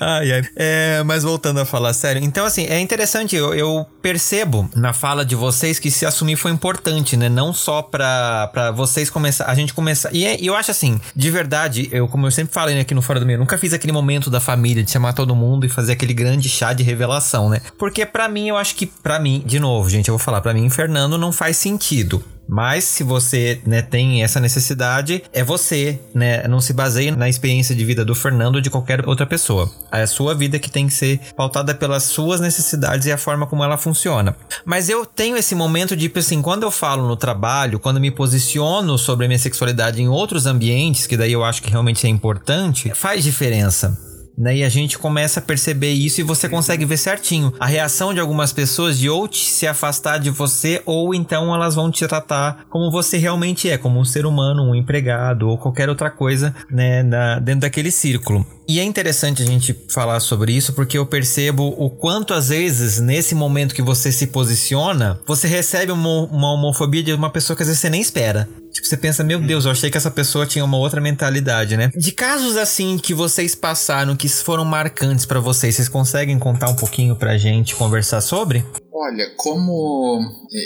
Ai, ai. É, mas voltando a falar sério. Então, assim, é interessante. Eu, eu percebo na fala de vocês que se assumir foi importante, né? Não só pra, pra vocês começar. A gente começar. E, é- eu acho assim, de verdade, eu, como eu sempre falei né, aqui no Fora do Meio, nunca fiz aquele momento da família de chamar todo mundo e fazer aquele grande chá de revelação, né? Porque pra mim, eu acho que, pra mim, de novo, gente, eu vou falar, pra mim, Fernando não faz sentido. Mas se você né, tem essa necessidade, é você, né? Não se baseie na experiência de vida do Fernando ou de qualquer outra pessoa. É a sua vida que tem que ser pautada pelas suas necessidades e a forma como ela funciona. Mas eu tenho esse momento de, tipo assim, quando eu falo no trabalho, quando me posiciono sobre a minha sexualidade em outros ambientes, que daí eu acho que realmente é importante, faz diferença né? E a gente começa a perceber isso e você consegue ver certinho a reação de algumas pessoas de ou se afastar de você ou então elas vão te tratar como você realmente é, como um ser humano, um empregado ou qualquer outra coisa, né, na- dentro daquele círculo. E é interessante a gente falar sobre isso porque eu percebo o quanto às vezes nesse momento que você se posiciona, você recebe uma, uma homofobia de uma pessoa que às vezes você nem espera. Tipo, você pensa, meu Deus, eu achei que essa pessoa tinha uma outra mentalidade, né? De casos assim que vocês passaram, que foram marcantes pra vocês, vocês conseguem contar um pouquinho pra gente conversar sobre? Olha, como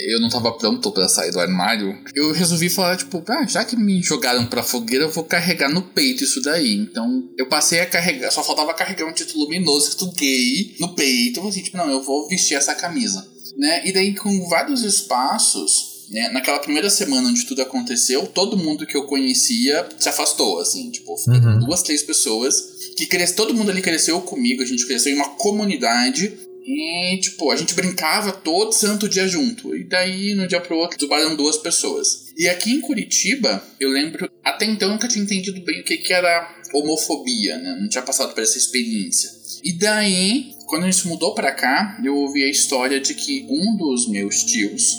eu não tava pronto pra sair do armário, eu resolvi falar, tipo, ah, já que me jogaram pra fogueira, eu vou carregar no peito isso daí. Então, eu passei a carregar, só faltava carregar um título luminoso escrito gay no peito. Eu falei, tipo, não, eu vou vestir essa camisa. Né? E daí, com vários espaços, né? Naquela primeira semana onde tudo aconteceu, todo mundo que eu conhecia se afastou, assim, tipo, Uhum. duas, três pessoas que cres... todo mundo ali cresceu comigo, a gente cresceu em uma comunidade e, tipo, a gente brincava todo santo dia junto. E daí, no dia pro outro, zubaram duas pessoas. E aqui em Curitiba, eu lembro, até então eu nunca tinha entendido bem o que, que era homofobia, né? Não tinha passado por essa experiência. E daí, quando a gente mudou pra cá, eu ouvi a história de que um dos meus tios,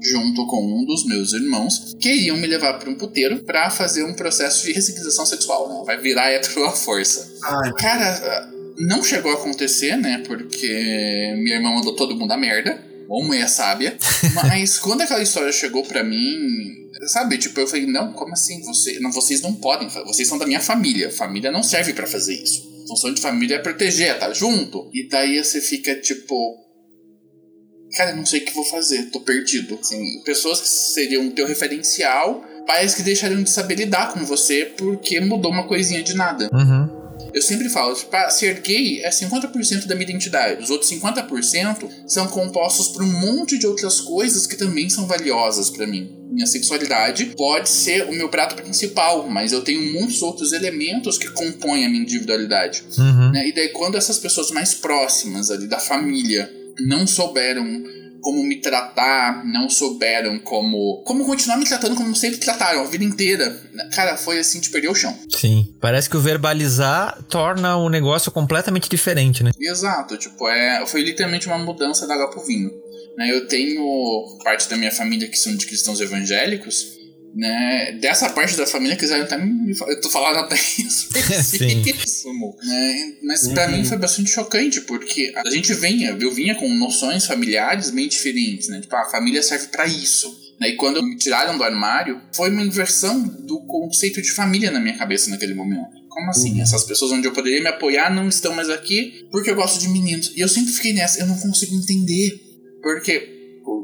junto com um dos meus irmãos, queriam me levar para um puteiro pra fazer um processo de ressignização sexual, né? Vai virar hétero à força. Ai, Cara, não chegou a acontecer, né? Porque minha irmã mandou todo mundo a merda. Ou mulher sábia. <laughs> Mas quando aquela história chegou pra mim, sabe? Tipo, eu falei, não, como assim? Você, não, vocês não podem. Vocês são da minha família. Família não serve pra fazer isso. Função de família é proteger, tá junto. E daí você fica, tipo. Cara, eu não sei o que vou fazer, tô perdido. Assim, pessoas que seriam teu referencial, pais que deixariam de saber lidar com você porque mudou uma coisinha de nada. Uhum. Eu sempre falo, tipo, ah, ser gay é 50% da minha identidade. Os outros 50% são compostos por um monte de outras coisas que também são valiosas pra mim. Minha sexualidade pode ser o meu prato principal, mas eu tenho muitos outros elementos que compõem a minha individualidade. Uhum. né? E daí, quando essas pessoas mais próximas ali da família não souberam como me tratar, não souberam como. como continuar me tratando como sempre trataram a vida inteira, cara, foi assim de perder o chão. Sim. Parece que o verbalizar torna o negócio completamente diferente, né? Exato, tipo, é, foi literalmente uma mudança da água pro vinho. Né, eu tenho parte da minha família que são de cristãos evangélicos, né? Dessa parte da família quiseram até me Eu tô falando até <laughs> isso. <laughs> né? Mas pra mim foi bastante chocante, porque a gente vinha, eu vinha com noções familiares bem diferentes, né? Tipo, a família serve pra isso. Né? E quando me tiraram do armário, foi uma inversão do conceito de família na minha cabeça naquele momento. Como assim? Essas pessoas onde eu poderia me apoiar não estão mais aqui porque eu gosto de meninos. E eu sempre fiquei nessa, eu não consigo entender. Porque,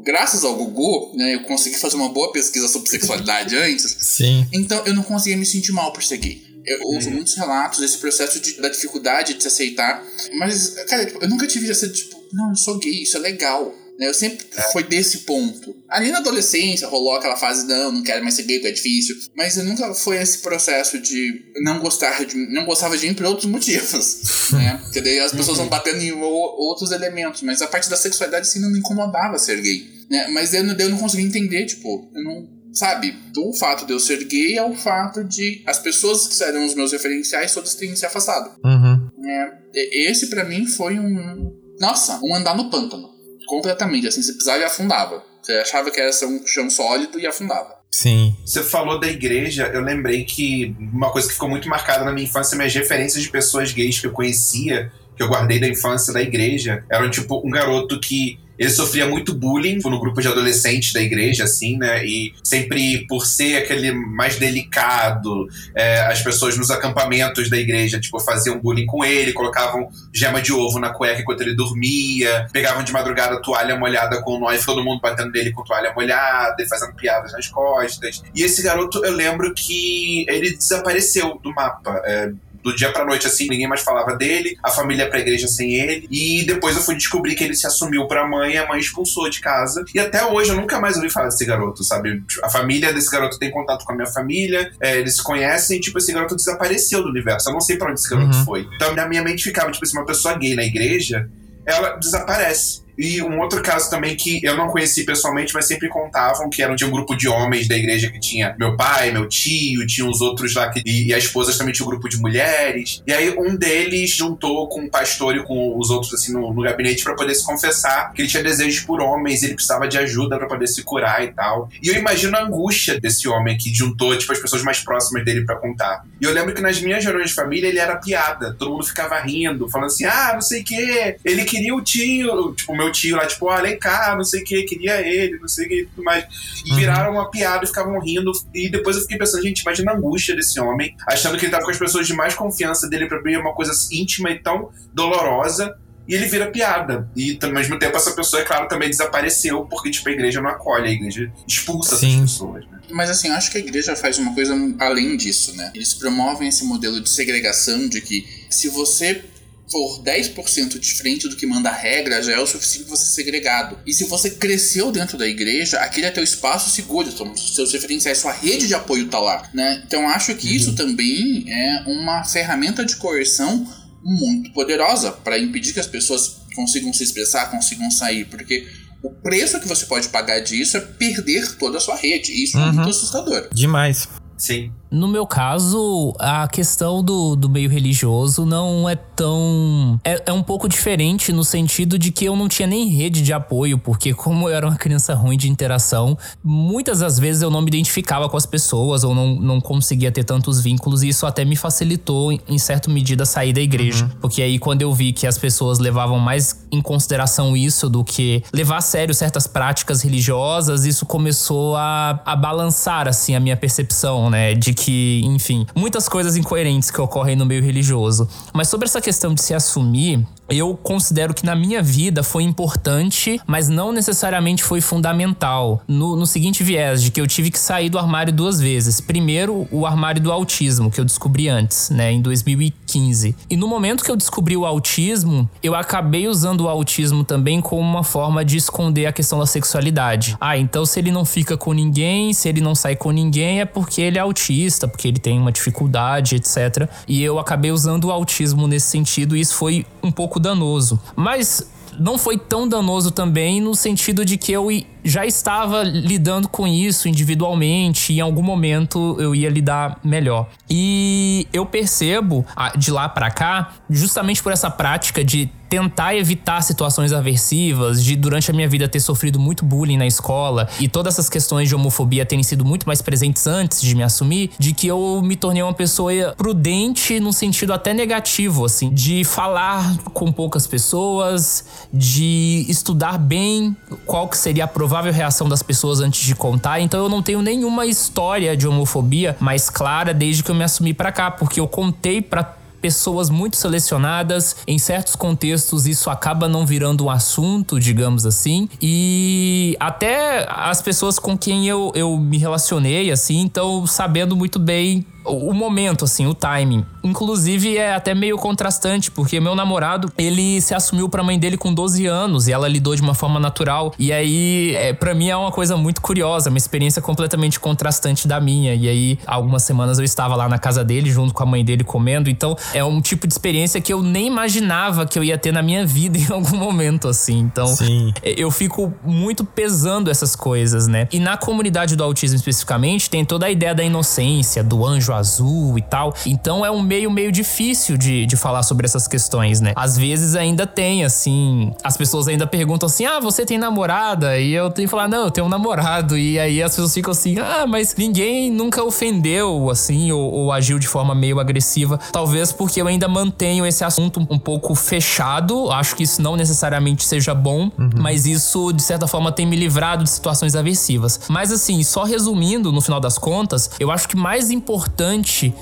graças ao Gugu, né, eu consegui fazer uma boa pesquisa sobre sexualidade antes. Sim. Então eu não conseguia me sentir mal por ser gay. Eu ouço muitos relatos desse processo de, da dificuldade de se aceitar. Mas, cara, tipo, eu nunca tive essa, tipo, não, eu sou gay, isso é legal. Né? Eu sempre foi desse ponto. Ali na adolescência rolou aquela fase, não, não quero mais ser gay, é difícil. Mas eu nunca foi esse processo de não gostar de não gostava de mim por outros <laughs> motivos. né? Porque daí as pessoas vão batendo em outros elementos. Mas a parte da sexualidade assim não me incomodava ser gay. Né? Mas eu, eu não conseguia entender, tipo, eu não. Sabe, o fato de eu ser gay é o fato de as pessoas que serão os meus referenciais todas terem se afastado. Uhum. É, esse para mim foi um. Nossa, um andar no pântano completamente. Assim, você pisava e afundava. Você achava que era um chão sólido e afundava. Sim. Você falou da igreja, eu lembrei que uma coisa que ficou muito marcada na minha infância, minhas referências de pessoas gays que eu conhecia, que eu guardei da infância da igreja, eram tipo um garoto que ele sofria muito bullying no grupo de adolescentes da igreja, assim, né? E sempre por ser aquele mais delicado, é, as pessoas nos acampamentos da igreja, tipo, faziam bullying com ele, colocavam gema de ovo na cueca enquanto ele dormia, pegavam de madrugada toalha molhada com nós, todo mundo batendo nele com toalha molhada e fazendo piadas nas costas. E esse garoto, eu lembro que ele desapareceu do mapa. É, do dia pra noite, assim, ninguém mais falava dele, a família pra igreja sem ele. E depois eu fui descobrir que ele se assumiu pra mãe, a mãe expulsou de casa. E até hoje eu nunca mais ouvi falar desse garoto, sabe? A família desse garoto tem contato com a minha família, é, eles se conhecem, tipo, esse garoto desapareceu do universo. Eu não sei pra onde esse garoto uhum. foi. Então na minha mente ficava, tipo assim, uma pessoa gay na igreja, ela desaparece. E um outro caso também que eu não conheci pessoalmente, mas sempre contavam que era de um grupo de homens da igreja que tinha meu pai, meu tio, tinha os outros lá que, e, e as esposas também tinham um grupo de mulheres. E aí um deles juntou com o pastor e com os outros assim no, no gabinete para poder se confessar que ele tinha desejos por homens, ele precisava de ajuda para poder se curar e tal. E eu imagino a angústia desse homem que juntou tipo as pessoas mais próximas dele para contar. E eu lembro que nas minhas reuniões de família ele era piada, todo mundo ficava rindo, falando assim: "Ah, não sei o quê, ele queria o tio, tipo meu tio lá, tipo, olha cá, não sei o que, queria ele, não sei o que tudo mais. E uhum. viraram uma piada e ficavam rindo. E depois eu fiquei pensando, gente, imagina a angústia desse homem, achando que ele tava com as pessoas de mais confiança dele pra abrir uma coisa íntima e tão dolorosa. E ele vira piada. E ao mesmo tempo essa pessoa, é claro, também desapareceu, porque tipo, a igreja não acolhe, a igreja expulsa Sim. essas pessoas. Né? Mas assim, eu acho que a igreja faz uma coisa além disso, né? Eles promovem esse modelo de segregação de que se você for 10% diferente do que manda a regra, já é o suficiente para você ser segregado. E se você cresceu dentro da igreja, aquele é teu espaço seguro, então, seus referenciais, sua rede de apoio tá lá, né? Então acho que uhum. isso também é uma ferramenta de coerção muito poderosa para impedir que as pessoas consigam se expressar, consigam sair, porque o preço que você pode pagar disso é perder toda a sua rede. E isso uhum. é muito assustador. Demais. Sim. No meu caso, a questão do, do meio religioso não é tão. É, é, um pouco diferente no sentido de que eu não tinha nem rede de apoio, porque, <laughs> como eu era uma criança ruim de interação, muitas das vezes eu não me identificava com as pessoas ou não, não conseguia ter tantos vínculos, e isso até me facilitou, em certa medida, sair da igreja. Uhum. Porque aí, quando eu vi que as pessoas levavam mais em consideração isso do que levar a sério certas práticas religiosas, isso começou a, a balançar, assim, a minha percepção, né? De que que, enfim, muitas coisas incoerentes que ocorrem no meio religioso. Mas sobre essa questão de se assumir, eu considero que na minha vida foi importante, mas não necessariamente foi fundamental. No, no, seguinte viés, de que eu tive que sair do armário duas vezes. Primeiro, o armário do autismo, que eu descobri antes, né, em 2015. E no momento que eu descobri o autismo, eu acabei usando o autismo também como uma forma de esconder a questão da sexualidade. Ah, então se ele não fica com ninguém, se ele não sai com ninguém, é porque ele é autista, porque ele tem uma dificuldade, etc. E eu acabei usando o autismo nesse sentido, e isso foi um pouco pouco danoso. Mas não foi tão danoso também no sentido de que eu já estava lidando com isso individualmente e em algum momento eu ia lidar melhor. E eu percebo de lá para cá, justamente por essa prática de tentar evitar situações aversivas, de durante a minha vida ter sofrido muito bullying na escola e todas essas questões de homofobia terem sido muito mais presentes antes de me assumir, de que eu me tornei uma pessoa prudente no sentido até negativo, assim, de falar com poucas pessoas, de estudar bem qual que seria a provável reação das pessoas antes de contar. Então eu não tenho nenhuma história de homofobia mais clara desde que eu me assumi para cá, porque eu contei para pessoas muito selecionadas. Em certos contextos, isso acaba não virando um assunto, digamos assim. E até as pessoas com quem eu, eu me relacionei, assim, então sabendo muito bem o, momento, assim, o timing. Inclusive, é até meio contrastante, porque meu namorado, ele se assumiu pra mãe dele com 12 anos e ela lidou de uma forma natural. E aí, é, para mim, é uma coisa muito curiosa, uma experiência completamente contrastante da minha. E aí, algumas semanas eu estava lá na casa dele, junto com a mãe dele comendo. Então, é um tipo de experiência que eu nem imaginava que eu ia ter na minha <laughs> vida em algum momento, assim. Então, Sim. eu fico muito pesando essas coisas, né? E na comunidade do autismo especificamente, tem toda a ideia da inocência, do anjo azul e tal. Então, é um meio meio difícil de, de falar sobre essas questões, né? Às vezes ainda tem, assim, as pessoas ainda perguntam assim: ah, você tem namorada? E eu tenho que falar: não, eu tenho um namorado. E aí as pessoas ficam assim: ah, mas ninguém nunca ofendeu, assim, ou, ou agiu de forma meio agressiva. Talvez porque eu ainda mantenho esse assunto um pouco fechado. Acho que isso não necessariamente seja bom, mas isso, de certa forma, tem me livrado de situações aversivas. Mas, assim, só resumindo, no final das contas, eu acho que mais importante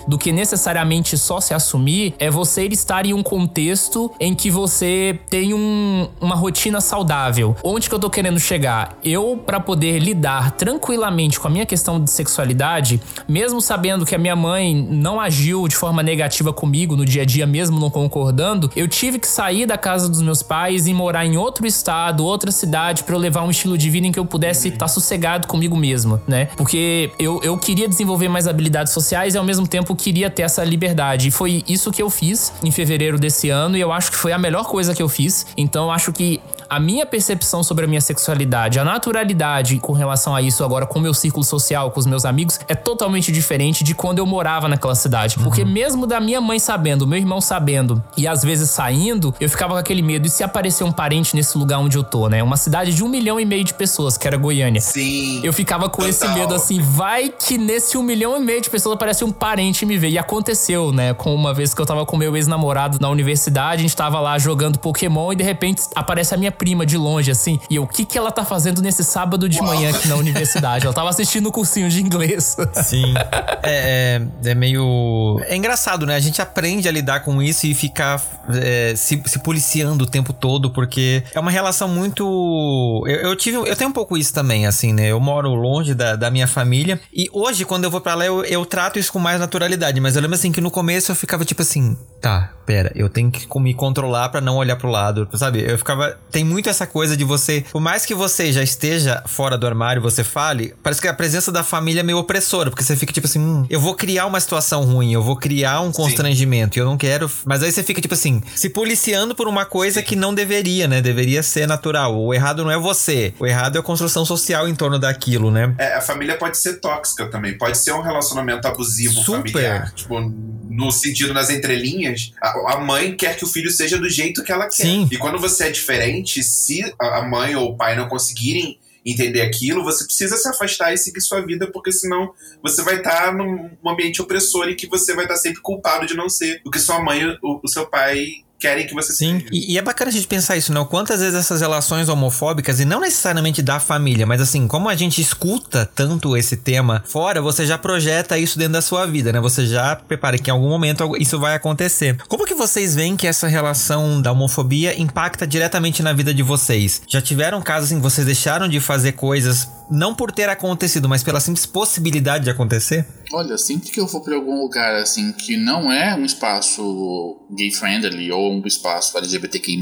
do que necessariamente só se assumir é você estar em um contexto em que você tem um, uma rotina saudável. Onde que eu tô querendo chegar? Eu, para poder lidar tranquilamente com a minha questão de sexualidade, mesmo sabendo que a minha mãe não agiu de forma negativa comigo no dia a dia, mesmo não concordando, eu tive que sair da casa dos meus pais e morar em outro estado, outra cidade, para eu levar um estilo de vida em que eu pudesse estar sossegado comigo mesmo, né? Porque eu, eu queria desenvolver mais habilidades sociais e ao mesmo tempo queria ter essa liberdade. E foi isso que eu fiz em fevereiro desse ano e eu acho que foi a melhor coisa que eu fiz. Então acho que a minha percepção sobre a minha sexualidade, a naturalidade com relação a isso agora com o meu círculo social, com os meus amigos, é totalmente diferente de quando eu morava naquela cidade. Porque mesmo da minha mãe sabendo, meu irmão sabendo e às vezes saindo, eu ficava com aquele medo. E se aparecer um parente nesse lugar onde eu tô, né? Uma cidade de um milhão e meio de pessoas, que era Goiânia. Sim. Eu ficava com esse Total. medo assim, vai que nesse um milhão e meio de pessoas aparece um parente me ver. E aconteceu, né? Com uma vez que eu tava com meu ex-namorado na universidade, a gente tava lá jogando Pokémon e de repente aparece a minha prima de longe, assim. E o que que ela tá fazendo nesse sábado de manhã aqui na universidade? Ela tava assistindo o cursinho de inglês. <laughs> Sim. É, é, é meio. É engraçado, né? A gente aprende a lidar com isso e ficar é, se, se policiando o tempo todo, porque é uma relação muito. Eu, eu tive. Eu tenho um pouco isso também, assim, né? Eu moro longe da, da minha família. E hoje, quando eu vou pra lá, eu, eu trato isso com mais naturalidade. Mas eu lembro assim que no começo eu ficava tipo assim, tá, pera, eu tenho que me controlar pra não olhar pro lado. Sabe? Eu ficava. Tem muito essa coisa de você. Por mais que você já esteja fora do armário, você fale, parece que a presença da família é meio opressora, porque você fica tipo assim, hum, eu vou criar uma situação ruim, eu vou criar um constrangimento, e eu não quero. Mas aí você fica tipo assim, se policiando por uma coisa que não deveria, né? Deveria ser natural. O errado não é você, o errado é a construção social em torno daquilo, né? É, a família pode ser tóxica também. Pode ser um relacionamento abusivo Super. familiar. Tipo, no sentido, nas entrelinhas, a, a mãe quer que o filho seja do jeito que ela quer. Sim. E quando você é diferente, se a mãe ou o pai não conseguirem entender aquilo, você precisa se afastar e seguir sua vida, porque senão você vai estar num ambiente opressor e que você vai estar sempre culpado de não ser o que sua mãe o, o seu pai querem que você Sim, e, e é bacana a gente pensar isso, não? Quantas vezes essas relações homofóbicas, e não necessariamente da família, mas assim, como a gente escuta tanto esse tema fora, você já projeta isso dentro da sua vida, né? Você já prepara que em algum momento isso vai acontecer. Como que vocês veem que essa relação da homofobia impacta diretamente na vida de vocês? Já tiveram casos em que vocês deixaram de fazer coisas não por ter acontecido, mas pela simples possibilidade de acontecer? Olha, sempre que eu vou pra algum lugar assim que não é um espaço gay friendly ou um espaço LGBTQI,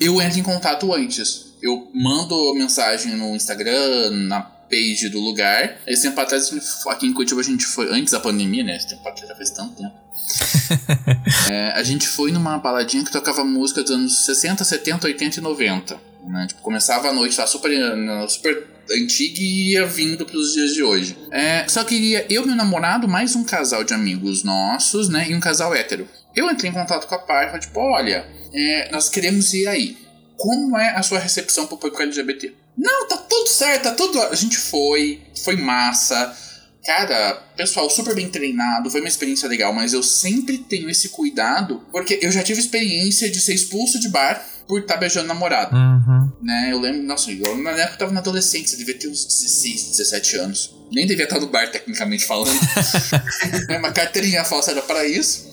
eu entro em contato antes. Eu mando mensagem no Instagram, na page do lugar. Esse tempo atrás, aqui em Curitiba, a gente foi. Antes da pandemia, né? Esse tempo atrás já faz tanto tempo. <laughs> É, a gente foi numa baladinha que tocava música dos anos 60, 70, 80 e 90. Né? Tipo, começava a noite, tava super, super antiga e ia vindo pros dias de hoje. É, só queria eu, meu namorado, mais um casal de amigos nossos, né? E um casal hétero. Eu entrei em contato com a e falei, tipo, olha, é, nós queremos ir aí. Como é a sua recepção pro público LGBT? Não, tá tudo certo, tá tudo. A gente foi, foi massa. Cara, pessoal super bem treinado, foi uma experiência legal, mas eu sempre tenho esse cuidado, porque eu já tive experiência de ser expulso de bar por estar beijando namorado. Uhum. Né? Eu lembro, nossa, eu, na época eu tava na adolescência, devia ter uns 16, 17 anos. Nem devia estar no bar, tecnicamente falando. <laughs> uma carteirinha falsa era para isso.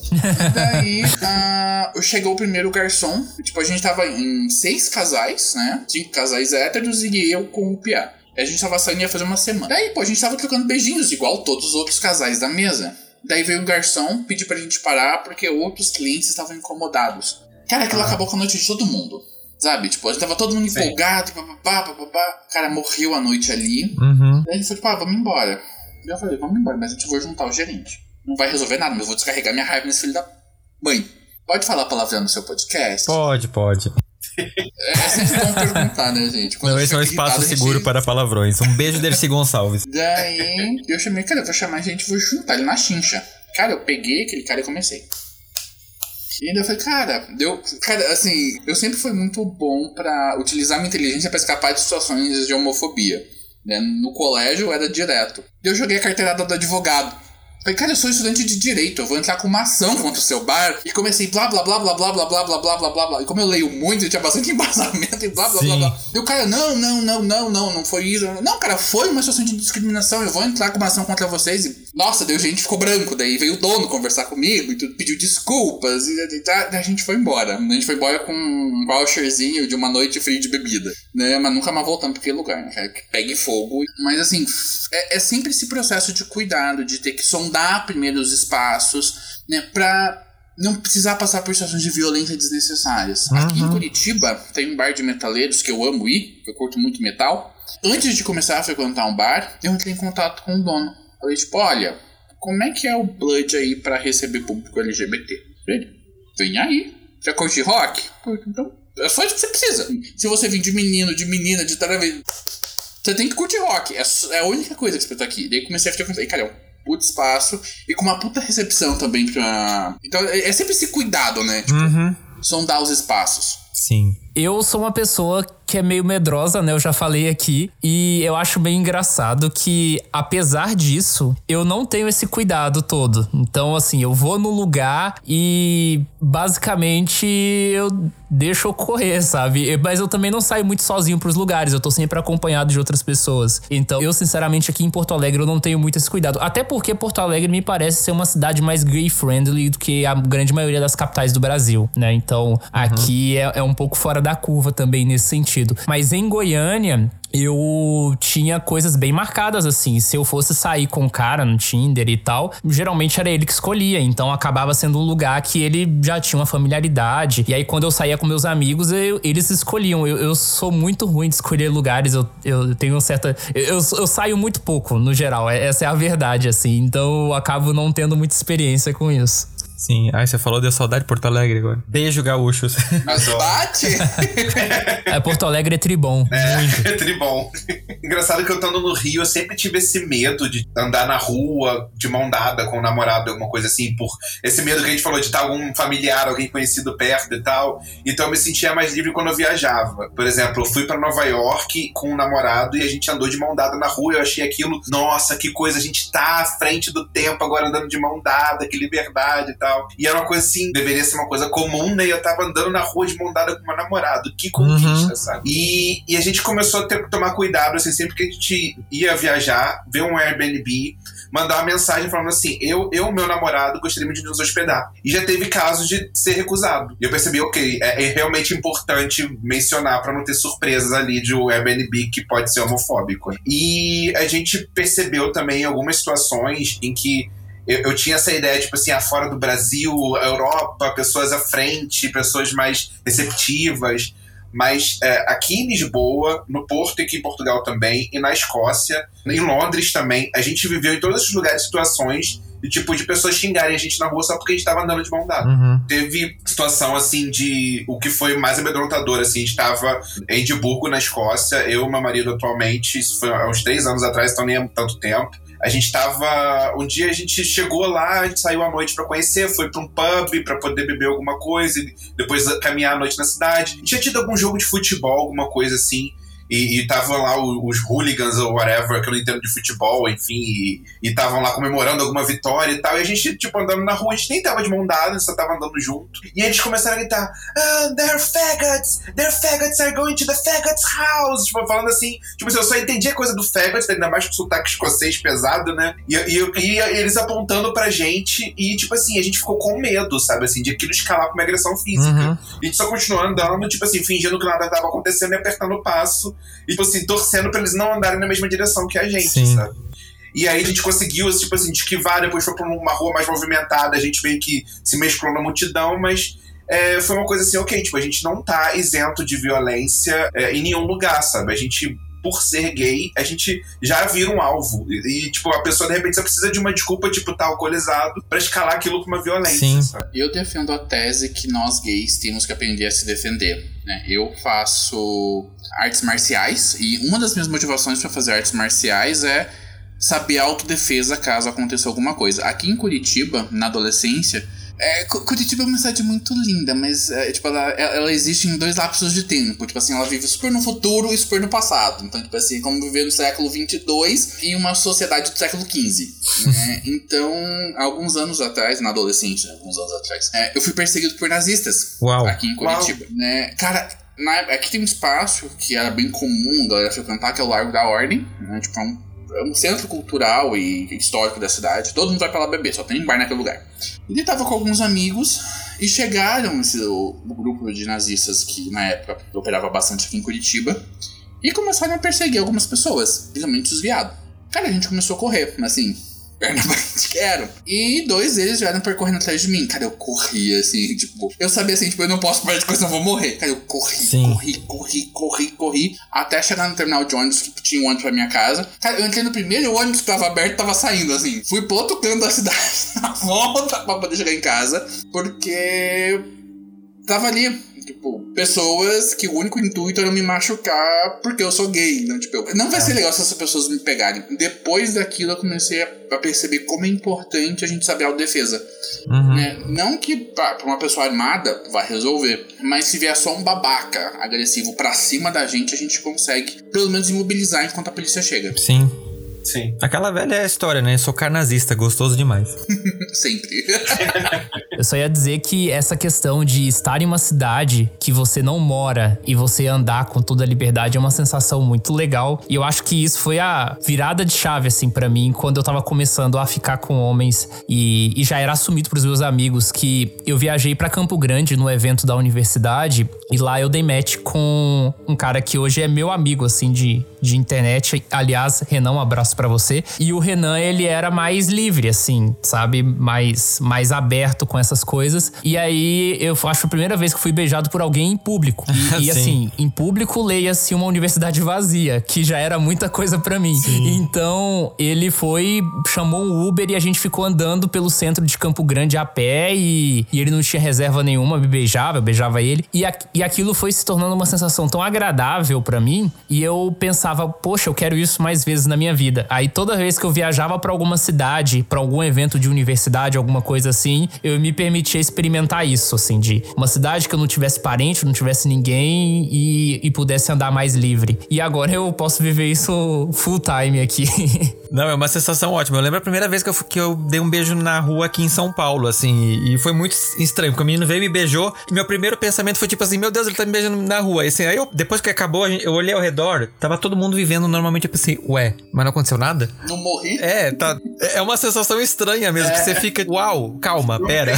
Daí, ah, chegou o primeiro garçom. Tipo, a gente tava em seis casais, né? Cinco casais héteros e eu com o Pia. A gente tava saindo e ia fazer uma semana. Daí, pô, a gente tava trocando beijinhos, igual todos os outros casais da mesa. Daí veio um garçom pedir pra gente parar porque outros clientes estavam incomodados. Cara, aquilo Ah. acabou com a noite de todo mundo. Sabe? Tipo, a gente tava todo mundo Sim. empolgado, papapá, papapá. Cara, morreu a noite ali. Uhum. Daí a gente falou, tipo, ah, vamos embora. E eu falei, vamos embora, mas a gente vai juntar o gerente. Não vai resolver nada, mas eu vou descarregar minha raiva nesse filho da mãe. Pode falar palavrão no seu podcast? Pode, pode. É sempre bom perguntar, né, gente? Quando Não, esse é um espaço a gente- seguro para palavrões. Um beijo, Dercy Gonçalves. <laughs> Daí eu chamei, cara, eu vou chamar a gente vou juntar ele na chincha. Cara, eu peguei aquele cara e comecei. E ainda eu falei, cara, deu. Cara, assim, eu sempre fui muito bom pra utilizar minha inteligência pra escapar de situações de homofobia. Né? No colégio era direto. Eu joguei a carteirada do advogado. Falei, cara, eu sou estudante de direito, eu vou entrar com uma ação contra o seu bar. E comecei blá blá blá blá blá blá blá blá blá blá blá blá. E como eu leio muito, eu tinha bastante <laughs> embasamento e blá blá blá Sim. blá. E o cara, não, não, não, não, não, não foi isso. Não, cara, foi uma situação de discriminação, eu vou entrar com uma ação contra vocês. E, nossa, a gente ficou branco. Daí veio o dono conversar comigo e tudo, pediu desculpas. E, e, e, a gente foi embora. A gente foi embora com um voucherzinho de uma noite free de bebida. Né? Mas nunca mais voltamos pra aquele lugar, né? pegue fogo. Mas assim, é, é sempre esse processo de cuidado, de ter que sondar primeiro os espaços, né? Pra não precisar passar por situações de violência desnecessárias. Aqui em Curitiba tem um bar de metaleiros que eu amo ir, que eu curto muito metal. Antes de começar a frequentar um bar, eu entrei em contato com o dono. Falei, tipo, olha, como é que é o Blood aí pra receber público LGBT? Ele, vem aí. Já curte rock? Então. É só isso que você precisa. Se você vir de menino, de menina, de travesti. Você tem que curtir rock. É, é a única coisa que você tá aqui. Daí comecei a ficar com. Cara, é um puto espaço e com uma puta recepção também pra. Então é, é sempre esse cuidado, né? Tipo, Uhum. sondar os espaços. Sim. Eu sou uma pessoa que é meio medrosa, né? Eu já falei aqui. E eu acho bem engraçado que, apesar disso, eu não tenho esse cuidado todo. Então, assim, eu vou no lugar e basicamente eu deixo ocorrer, sabe? Mas eu também não saio muito sozinho pros lugares. Eu tô sempre acompanhado de outras pessoas. Então, eu, sinceramente, aqui em Porto Alegre, eu não tenho muito esse cuidado. Até porque Porto Alegre me parece ser uma cidade mais gay-friendly do que a grande maioria das capitais do Brasil, né? Então, aqui é, é um pouco fora da curva também nesse sentido. Mas em Goiânia, eu tinha coisas bem marcadas, assim. Se eu fosse sair com um cara no Tinder e tal, geralmente era ele que escolhia. Então acabava sendo um lugar que ele já tinha uma familiaridade. E aí, quando eu saía com meus amigos, eu- eles escolhiam. Eu, eu sou muito ruim de escolher lugares. Eu, eu tenho certa. Eu, eu, eu saio muito pouco, no geral. É- Essa é a verdade, assim. Então eu acabo não tendo muita experiência com isso. Sim. Ai, você falou deu saudade de Porto Alegre agora. Beijo, gaúchos. Mas bate! É, Porto Alegre é tribom. É tribom. Engraçado que eu estando no Rio, eu sempre tive esse medo de andar na rua de mão dada com o namorado, alguma coisa assim, por esse medo que a gente falou de estar algum familiar, alguém conhecido perto e tal. Então eu me sentia mais livre quando eu viajava. Por exemplo, eu fui pra Nova York com um namorado e a gente andou de mão dada na rua. Eu achei aquilo, nossa, que coisa, a gente tá à frente do tempo agora andando de mão dada, que liberdade e tal. E era uma coisa assim, deveria ser uma coisa comum, né? E eu tava andando na rua de mão dada com meu namorado. Que conquista, sabe? E, e a gente começou a ter que tomar cuidado, assim, sempre que a gente ia viajar, ver um Airbnb, mandar uma mensagem falando assim: eu e meu namorado gostaríamos de nos hospedar. E já teve casos de ser recusado. E eu percebi, ok, é, é realmente importante mencionar pra não ter surpresas ali de um Airbnb que pode ser homofóbico. E a gente percebeu também algumas situações em que eu, eu tinha essa ideia, tipo assim, ah, fora do Brasil, Europa, pessoas à frente, pessoas mais receptivas. Mas é, aqui em Lisboa, no Porto e aqui em Portugal também, e na Escócia, em Londres também, a gente viveu em todos esses lugares situações de tipo de pessoas xingarem a gente na rua só porque a gente tava andando de mão dada. Uhum. Teve situação assim de o que foi mais amedrontador, assim, a gente tava em Edimburgo, na Escócia, eu e meu marido atualmente, isso foi há uns três anos atrás, então nem é tanto tempo. A gente tava. Um dia a gente chegou lá, a gente saiu à noite pra conhecer, foi pra um pub pra poder beber alguma coisa, e depois caminhar à noite na cidade. Tinha tido algum jogo de futebol, alguma coisa assim. E estavam lá os hooligans ou whatever, que eu não entendo de futebol, enfim, e estavam lá comemorando alguma vitória e tal. E a gente, tipo, andando na rua, a gente nem tava de mão dada, a gente só tava andando junto. E eles começaram a gritar: ah, they're faggots! Their faggots are going to the faggots house! Tipo, falando assim, tipo assim, eu só entendi a coisa do faggots, ainda mais com sotaque escocês pesado, né? E, e, e eles apontando pra gente, e tipo assim, a gente ficou com medo, sabe, assim, de aquilo escalar pra uma agressão física. Uhum. A gente só continuou andando, tipo assim, fingindo que nada tava acontecendo e apertando o passo. E, tipo assim, torcendo pra eles não andarem na mesma direção que a gente, Sim. sabe? E aí a gente conseguiu, tipo assim, esquivar, depois foi pra uma rua mais movimentada, a gente meio que se mesclou na multidão, mas é, foi uma coisa assim, ok, tipo, a gente não tá isento de violência é, em nenhum lugar, sabe? A gente por ser gay, a gente já vira um alvo. E, e, tipo, a pessoa de repente só precisa de uma desculpa, tipo, tá alcoolizado, pra escalar aquilo com uma violência. Sim. Sabe? Eu defendo a tese que nós gays temos que aprender a se defender. Né? Eu faço artes marciais e uma das minhas motivações para fazer artes marciais é saber autodefesa caso aconteça alguma coisa. Aqui em Curitiba, na adolescência, é, Curitiba é uma cidade muito linda, mas é, tipo, ela, ela existe em dois lapsos de tempo. Tipo assim, ela vive super no futuro e super no passado. Então, tipo assim, como viver no século 22 em uma sociedade do século 15. Né? <laughs> Então, alguns anos atrás, na adolescência, alguns anos atrás, é, eu fui perseguido por nazistas Uau. aqui em Curitiba. Né? Cara, na, aqui tem um espaço que era bem comum a galera frequentar, que é o Largo da Ordem. Né? Tipo, é um é um centro cultural e histórico da cidade. Todo mundo vai pra lá beber, só tem bar naquele lugar. Ele tava com alguns amigos e chegaram esse, o, o, grupo de nazistas que na época operava bastante aqui em Curitiba e começaram a perseguir algumas pessoas, principalmente os viados. Cara, a gente começou a correr, assim, perna <laughs> frente, quero. E dois deles vieram percorrendo atrás de mim. Cara, eu corri, assim, tipo, eu sabia assim, tipo, eu não posso perder coisa, eu vou morrer. Cara, eu corri, Sim. corri, corri, corri, corri, até chegar no terminal de ônibus que tinha um ônibus pra minha casa. Cara, eu entrei no primeiro, o ônibus que tava aberto tava saindo, assim. Fui pro outro canto da <laughs> cidade, na volta pra poder chegar em casa, porque tava ali Tipo, pessoas que o único intuito era me machucar porque eu sou gay. Né? Tipo, eu, não vai ser legal se essas pessoas me pegarem. Depois daquilo eu comecei a perceber como é importante a gente saber a autodefesa. Uhum. Né? Não que pra, uma pessoa armada vai resolver, mas se vier só um babaca agressivo pra cima da gente, a gente consegue pelo menos imobilizar enquanto a polícia chega. Sim. Sim. Aquela velha história, né? Sou carnazista, gostoso demais. <laughs> Sempre. Eu só ia dizer que essa questão de estar em uma cidade que você não mora e você andar com toda a liberdade é uma sensação muito legal. E eu acho que isso foi a virada de chave, assim, para mim, quando eu tava começando a ficar com homens e, e já era assumido pros meus amigos que eu viajei para Campo Grande no evento da universidade e lá eu dei match com um cara que hoje é meu amigo, assim, de, de internet. Aliás, Renan, um abraço para você. E o Renan, ele era mais livre, assim, sabe? Mais, mais aberto com essas coisas. E aí, eu acho a primeira vez que fui beijado por alguém em público. E, <laughs> e assim, em público, leia-se uma universidade vazia, que já era muita coisa para mim. Sim. Então, ele foi, chamou um Uber e a gente ficou andando pelo centro de Campo Grande a pé. E, e ele não tinha reserva nenhuma, me beijava, eu beijava ele. E, a, e aquilo foi se tornando uma sensação tão agradável para mim. E eu pensava, poxa, eu quero isso mais vezes na minha vida. Aí toda vez que eu viajava para alguma cidade, para algum evento de universidade, alguma coisa assim, eu me permitia experimentar isso, assim, de uma cidade que eu não tivesse parente, não tivesse ninguém e, e pudesse andar mais livre. E agora eu posso viver isso full time aqui. <laughs> Não, é uma sensação ótima. Eu lembro a primeira vez que eu, que eu dei um beijo na rua aqui em São Paulo, assim, e, foi muito estranho, porque o menino veio e me beijou, e meu primeiro pensamento foi tipo assim, meu Deus, ele tá me beijando na rua. E assim, aí eu, depois que acabou, eu olhei ao redor, tava todo mundo vivendo normalmente, tipo assim, ué, mas não aconteceu nada? Não morri? É, tá. É uma sensação estranha mesmo, é. que você fica, uau, calma, não pera. É,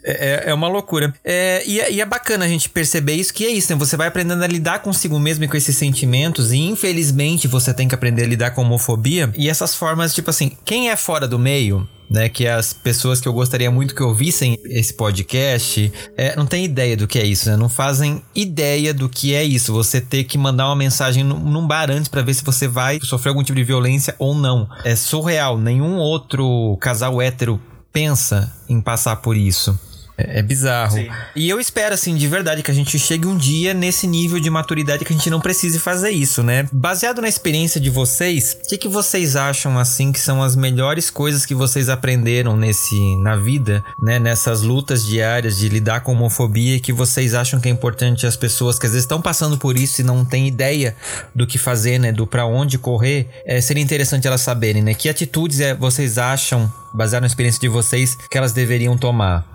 <laughs> é, é uma loucura. É, e, é, e é bacana a gente perceber isso, que é isso, né? Você vai aprendendo a lidar consigo mesmo e com esses sentimentos, e infelizmente você tem que aprender a lidar com homofobia. E essas formas, tipo assim, quem é fora do meio, né, que as pessoas que eu gostaria muito que ouvissem esse podcast é, não tem ideia do que é isso, né? Não fazem ideia do que é isso. Você ter que mandar uma mensagem num, num bar antes para ver se você vai sofrer algum tipo de violência ou não. É surreal. Nenhum outro casal hétero pensa em passar por isso. É, é bizarro. Sim. E eu espero, assim, de verdade, que a gente chegue um dia nesse nível de maturidade que a gente não precise fazer isso, né? Baseado na experiência de vocês, o que, que vocês acham, assim, que são as melhores coisas que vocês aprenderam nesse, na vida, né? Nessas lutas diárias de lidar com homofobia que vocês acham que é importante as pessoas que às vezes estão passando por isso e não têm ideia do que fazer, né? Do para onde correr, é, seria interessante elas saberem, né? Que atitudes é, vocês acham, baseado na experiência de vocês, que elas deveriam tomar?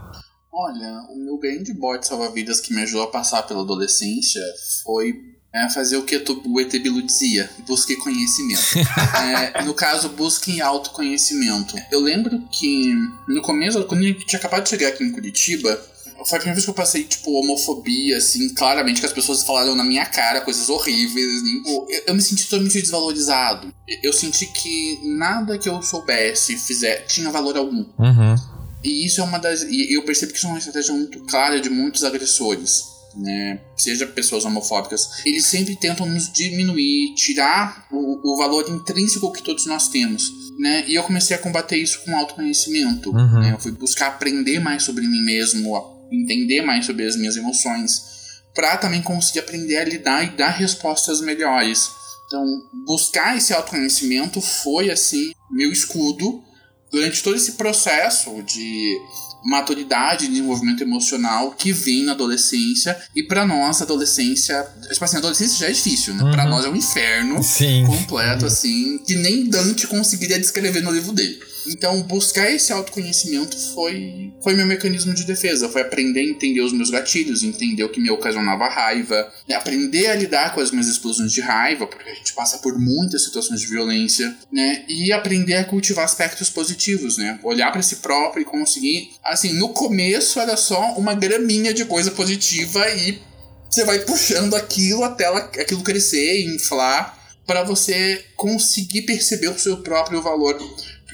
Olha, o meu grande bote salva-vidas que me ajudou a passar pela adolescência foi é, fazer o que o ET Bilu dizia: busque conhecimento. <laughs> é, no caso, busque autoconhecimento. Eu lembro que no começo, quando eu tinha acabado de chegar aqui em Curitiba, foi a primeira vez que eu passei, tipo, homofobia, assim, claramente, que as pessoas falaram na minha cara coisas horríveis. Assim, eu, eu, me senti totalmente desvalorizado. Eu senti que nada que eu soubesse, fizer, tinha valor algum. Uhum. E isso é uma das. E eu percebo que isso é uma estratégia muito clara de muitos agressores. Né, seja pessoas homofóbicas, eles sempre tentam nos diminuir, tirar o, o valor intrínseco que todos nós temos. Né? E eu comecei a combater isso com autoconhecimento. Uhum. Né? Eu fui buscar aprender mais sobre mim mesmo, entender mais sobre as minhas emoções, para também conseguir aprender a lidar e dar respostas melhores. Então, buscar esse autoconhecimento foi assim meu escudo durante todo esse processo de maturidade, desenvolvimento emocional que vem na adolescência e para nós a adolescência, tipo assim, a adolescência já é difícil, né? Uhum. Para nós é um inferno Sim. completo assim, que nem Dante conseguiria descrever no livro dele. Então, buscar esse autoconhecimento foi, foi meu mecanismo de defesa. Foi aprender a entender os meus gatilhos, entender o que me ocasionava raiva, né? aprender a lidar com as minhas explosões de raiva, porque a gente passa por muitas situações de violência, né? E aprender a cultivar aspectos positivos, né? Olhar para si próprio e conseguir. Assim, no começo era só uma graminha de coisa positiva e você vai puxando aquilo até ela, aquilo crescer e inflar para você conseguir perceber o seu próprio valor.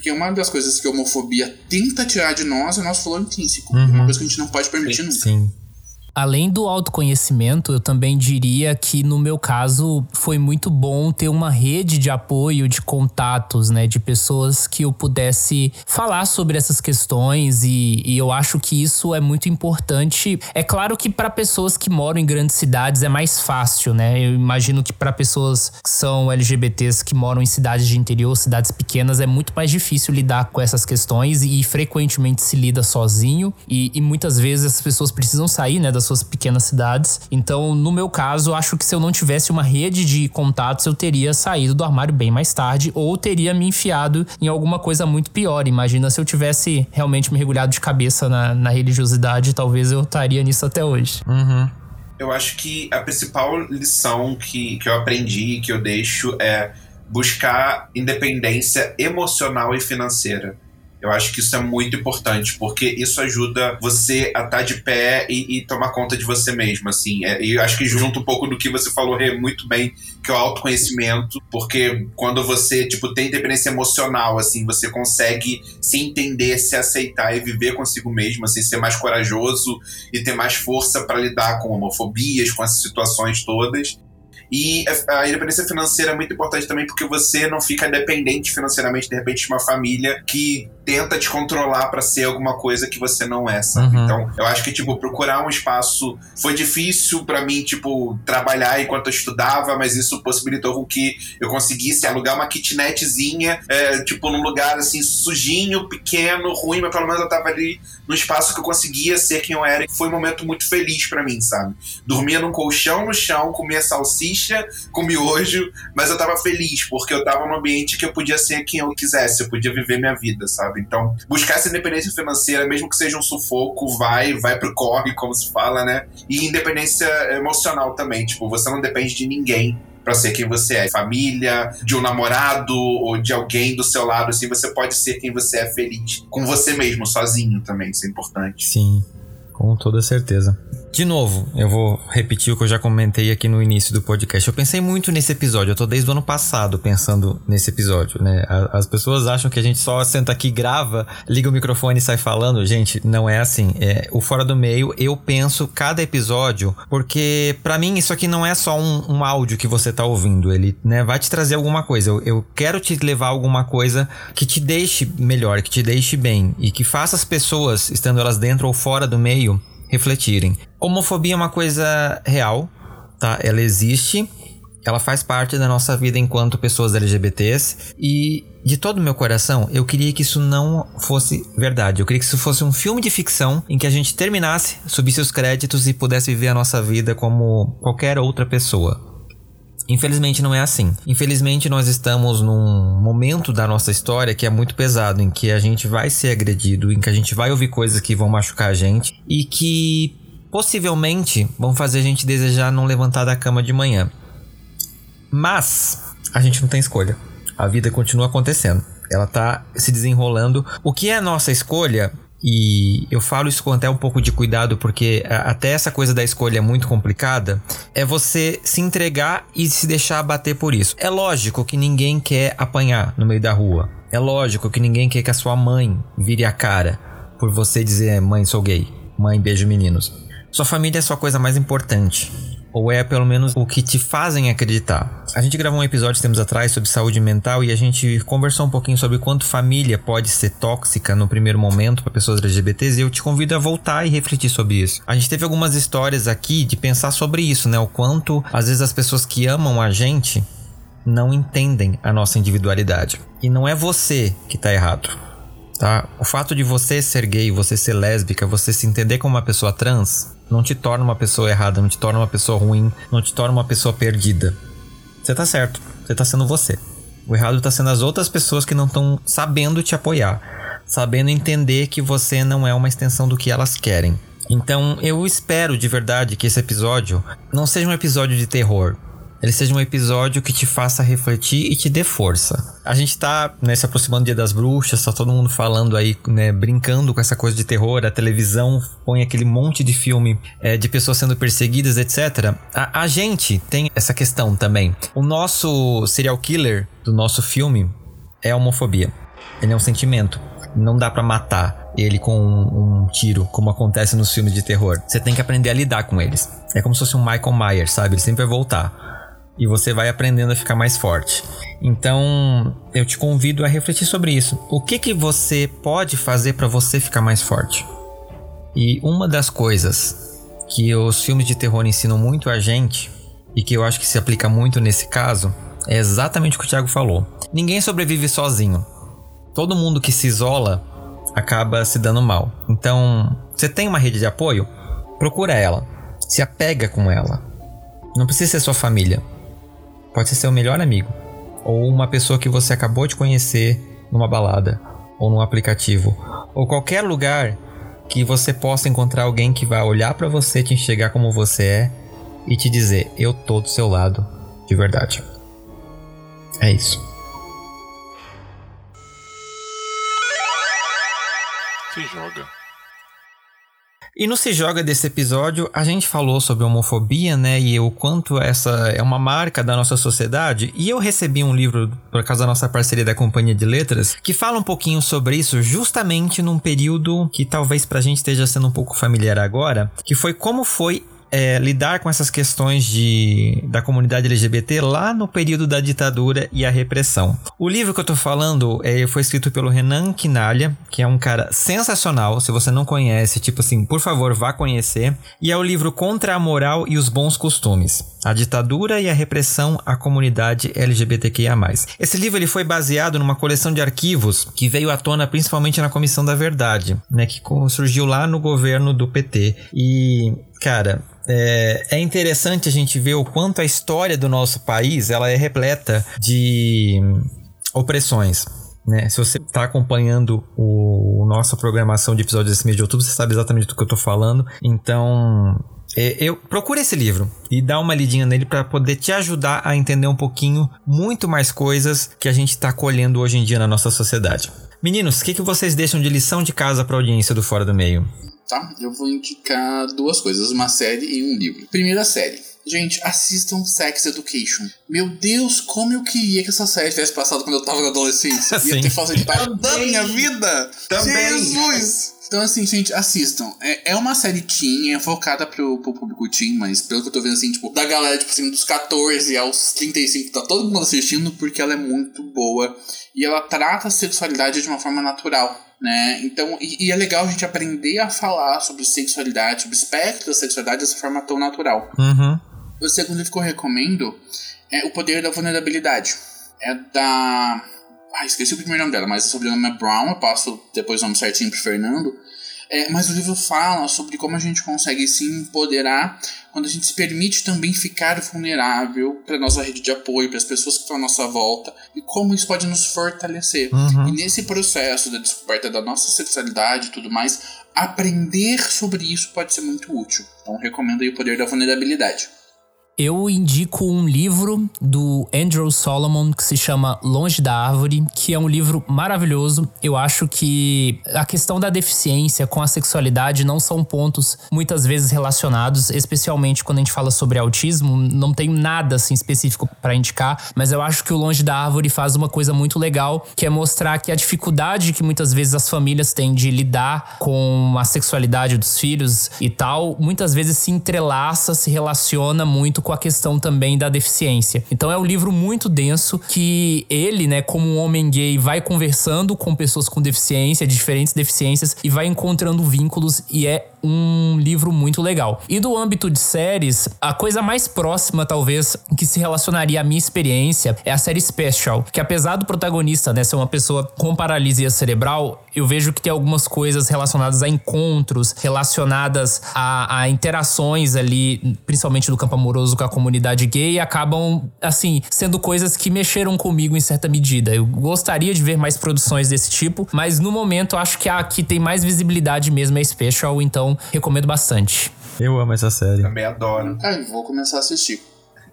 Porque uma das coisas que a homofobia tenta tirar de nós é o nosso valor intrínseco. Uhum. Uma coisa que a gente não pode permitir nunca. Sim. Além do autoconhecimento, eu também diria que no meu caso foi muito bom ter uma rede de apoio, de contatos, né, de pessoas que eu pudesse falar sobre essas questões e, e eu acho que isso é muito importante. É claro que para pessoas que moram em grandes cidades é mais fácil, né? Eu imagino que para pessoas que são LGBTs que moram em cidades de interior, cidades pequenas, é muito mais difícil lidar com essas questões e, frequentemente se lida sozinho e, e muitas vezes as pessoas precisam sair, né, das suas pequenas cidades. Então, no meu caso, acho que se eu não tivesse uma rede de contatos, eu teria saído do armário bem mais tarde ou teria me enfiado em alguma coisa muito pior. Imagina se eu tivesse realmente mergulhado de cabeça na, na religiosidade, talvez eu estaria nisso até hoje. Uhum. Eu acho que a principal lição que, que eu aprendi, que eu deixo, é buscar independência emocional e financeira. Eu acho que isso é muito importante, porque isso ajuda você a estar tá de pé e, e tomar conta de você mesmo, assim. É, e acho que junto um pouco do que você falou muito bem, que é o autoconhecimento, porque quando você, tipo, tem independência emocional, assim, você consegue se entender, se aceitar e viver consigo mesmo, assim, ser mais corajoso e ter mais força para lidar com homofobias, com essas situações todas. E a independência financeira é muito importante também porque você não fica dependente financeiramente, de repente, de uma família que tenta te controlar para ser alguma coisa que você não é, sabe? Uhum. Então, eu acho que, tipo, procurar um espaço foi difícil para mim, tipo, trabalhar enquanto eu estudava, mas isso possibilitou com que eu conseguisse alugar uma kitnetzinha, é, tipo, num lugar assim, sujinho, pequeno, ruim, mas pelo menos eu tava ali no espaço que eu conseguia ser quem eu era. Foi um momento muito feliz para mim, sabe? Dormia num colchão no chão, comia salsicha com miojo, mas eu tava feliz, porque eu tava num ambiente que eu podia ser quem eu quisesse, eu podia viver minha vida, sabe? Então, buscar essa independência financeira, mesmo que seja um sufoco, vai, vai pro corre, como se fala, né? E independência emocional também, tipo, você não depende de ninguém para ser quem você é. Família, de um namorado ou de alguém do seu lado, assim, você pode ser quem você é feliz. Com você mesmo, sozinho também, isso é importante. Sim, com toda certeza. De novo, eu vou repetir o que eu já comentei aqui no início do podcast. Eu pensei muito nesse episódio, eu tô desde o ano passado pensando nesse episódio, né? As pessoas acham que a gente só senta aqui, grava, liga o microfone e sai falando. Gente, não é assim. É, o Fora do Meio, eu penso cada episódio, porque para mim isso aqui não é só um, um, áudio que você tá ouvindo, ele né, vai te trazer alguma coisa. Eu, eu quero te levar alguma coisa que te deixe melhor, que te deixe bem e que faça as pessoas, estando elas dentro ou fora do meio, refletirem. Homofobia é uma coisa real, tá? Ela existe, ela faz parte da nossa vida enquanto pessoas LGBTs e de todo o meu coração, eu queria que isso não fosse verdade. Eu queria que isso fosse um filme de ficção em que a gente terminasse, subisse os créditos e pudesse viver a nossa vida como qualquer outra pessoa. Infelizmente não é assim. Infelizmente nós estamos num momento da nossa história que é muito pesado, em que a gente vai ser agredido, em que a gente vai ouvir coisas que vão machucar a gente e que possivelmente vão fazer a gente desejar não levantar da cama de manhã. Mas a gente não tem escolha. A vida continua acontecendo. Ela tá se desenrolando. O que é nossa escolha e eu falo isso com até um pouco de cuidado, porque até essa coisa da escolha é muito complicada, é você se entregar e se deixar abater por isso. É lógico que ninguém quer apanhar no meio da rua. É lógico que ninguém quer que a sua mãe vire a cara por você dizer, mãe, sou gay. Mãe, beijo meninos. Sua família é a sua coisa mais importante. Ou é pelo menos o que te fazem acreditar. A gente gravou um episódio tempos atrás sobre saúde mental e a gente conversou um pouquinho sobre quanto família pode ser tóxica no primeiro momento para pessoas LGBTs e eu te convido a voltar e refletir sobre isso. A gente teve algumas histórias aqui de pensar sobre isso, né? O quanto às vezes as pessoas que amam a gente não entendem a nossa individualidade. E não é você que tá errado. Tá? O fato de você ser gay, você ser lésbica, você se entender como uma pessoa trans, não te torna uma pessoa errada, não te torna uma pessoa ruim, não te torna uma pessoa perdida. Você tá certo, você tá sendo você. O errado tá sendo as outras pessoas que não estão sabendo te apoiar, sabendo entender que você não é uma extensão do que elas querem. Então eu espero de verdade que esse episódio não seja um episódio de terror, ele seja um episódio que te faça refletir e te dê força. A gente tá né, se aproximando do Dia das Bruxas, tá todo mundo falando aí, né, brincando com essa coisa de terror, a televisão põe aquele monte de filme é, de pessoas sendo perseguidas, etc. A, a gente tem essa questão também. O nosso serial killer do nosso filme é a homofobia. Ele é um sentimento. Não dá para matar ele com um, um, tiro, como acontece nos filmes de terror. Você tem que aprender a lidar com eles. É como se fosse um Michael Myers, sabe? Ele sempre vai voltar e você vai aprendendo a ficar mais forte. Então, eu te convido a refletir sobre isso. O que que você pode fazer para você ficar mais forte? E uma das coisas que os filmes de terror ensinam muito a gente e que eu acho que se aplica muito nesse caso é exatamente o que o Thiago falou. Ninguém sobrevive sozinho. Todo mundo que se isola acaba se dando mal. Então, você tem uma rede de apoio? Procura ela. Se apega com ela. Não precisa ser sua família. Pode ser seu melhor amigo, ou uma pessoa que você acabou de conhecer numa balada, ou num aplicativo, ou qualquer lugar que você possa encontrar alguém que vai olhar para você, te enxergar como você é e te dizer: Eu tô do seu lado, de verdade. É isso. Se joga. E no Se Joga desse episódio, a gente falou sobre homofobia, né? E o quanto essa é uma marca da nossa sociedade. E eu recebi um livro, por causa da nossa parceria da Companhia de Letras, que fala um pouquinho sobre isso, justamente num período que talvez pra gente esteja sendo um pouco familiar agora, que foi como foi é, lidar com essas questões de, da comunidade LGBT lá no período da ditadura e a repressão. O livro que eu tô falando é, foi escrito pelo Renan Quinalha, que é um cara sensacional. Se você não conhece, tipo assim, por favor, vá conhecer. E é o livro Contra a Moral e os Bons Costumes. A ditadura e a repressão à comunidade LGBTQIA+. Esse livro ele foi baseado numa coleção de arquivos que veio à tona principalmente na Comissão da Verdade, né, que surgiu lá no governo do PT. E, cara, é, é, interessante a gente ver o quanto a história do nosso país ela é repleta de opressões. Né? Se você está acompanhando o, nossa programação de episódios desse mês de outubro, você sabe exatamente do que eu estou falando. Então, é, eu procure esse livro e dá uma lidinha nele para poder te ajudar a entender um pouquinho muito mais coisas que a gente está colhendo hoje em dia na nossa sociedade. Meninos, o que, que vocês deixam de lição de casa para a audiência do Fora do Meio? Tá? Eu vou indicar duas coisas, uma série e um livro. Primeira série. Gente, assistam Sex Education. Meu Deus, como eu queria que essa série tivesse passado quando eu tava na adolescência. Ia <laughs> ter fazendo parte da minha vida. Também. Jesus! Então, assim, gente, assistam. É, é uma série teen, é focada pro, pro público teen, mas pelo que eu tô vendo, assim, tipo, da galera, tipo assim, dos 14 aos 35, tá todo mundo assistindo porque ela é muito boa. E ela trata a sexualidade de uma forma natural né? Então, e, e, é legal a gente aprender a falar sobre sexualidade, sobre o espectro da sexualidade dessa forma tão natural. Uhum. O segundo livro que eu recomendo é O Poder da Vulnerabilidade. É da. Ah, esqueci o primeiro nome dela, mas o sobrenome é Brown, eu passo depois o nome certinho pro Fernando. É, mas o livro fala sobre como a gente consegue se empoderar quando a gente se permite também ficar vulnerável para nossa rede de apoio, para as pessoas que estão à nossa volta, e como isso pode nos fortalecer. Uhum. E nesse processo da descoberta da nossa sexualidade e tudo mais, aprender sobre isso pode ser muito útil. Então recomendo aí o poder da vulnerabilidade. Eu indico um livro do Andrew Solomon que se chama Longe da Árvore, que é um livro maravilhoso. Eu acho que a questão da deficiência com a sexualidade não são pontos muitas vezes relacionados, especialmente quando a gente fala sobre autismo. Não tem nada assim específico para indicar, mas eu acho que o Longe da Árvore faz uma coisa muito legal, que é mostrar que a dificuldade que muitas vezes as famílias têm de lidar com a sexualidade dos filhos e tal, muitas vezes se entrelaça, se relaciona muito com a questão também da deficiência. Então é um livro muito denso que ele, né, como um homem gay, vai conversando com pessoas com deficiência, de diferentes deficiências e vai encontrando vínculos e é um livro muito legal. E do âmbito de séries, a coisa mais próxima, talvez, que se relacionaria à minha experiência é a série Special, que apesar do protagonista, né, ser uma pessoa com paralisia cerebral, eu vejo que tem algumas coisas relacionadas a encontros, relacionadas a, a interações ali, principalmente do campo amoroso com a comunidade gay, acabam, assim, sendo coisas que mexeram comigo em certa medida. Eu gostaria de ver mais produções desse tipo, mas no momento acho que a que tem mais visibilidade mesmo é Special, então recomendo bastante. Eu amo essa série. Também adoro. Ah, eu vou começar a assistir.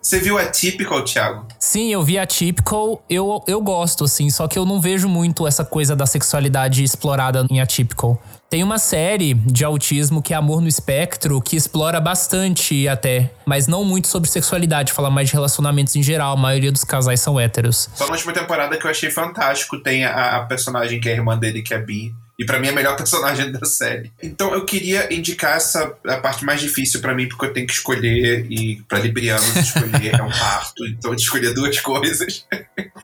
Você viu a Typical, Thiago? Sim, eu vi a Typical, eu, eu gosto, assim, só que eu não vejo muito essa coisa da sexualidade explorada em Atypical. Tem uma série de autismo que é Amor no Espectro, que explora bastante até, mas não muito sobre sexualidade, fala mais de relacionamentos em geral. A maioria dos casais são héteros. Só na última temporada que eu achei fantástico, tem a, a personagem que é a irmã dele, que é bi. E pra mim é a melhor personagem da série. Então eu queria indicar essa a parte mais difícil pra mim, porque eu tenho que escolher, e pra Librianos escolher é um parto, então que escolher duas coisas.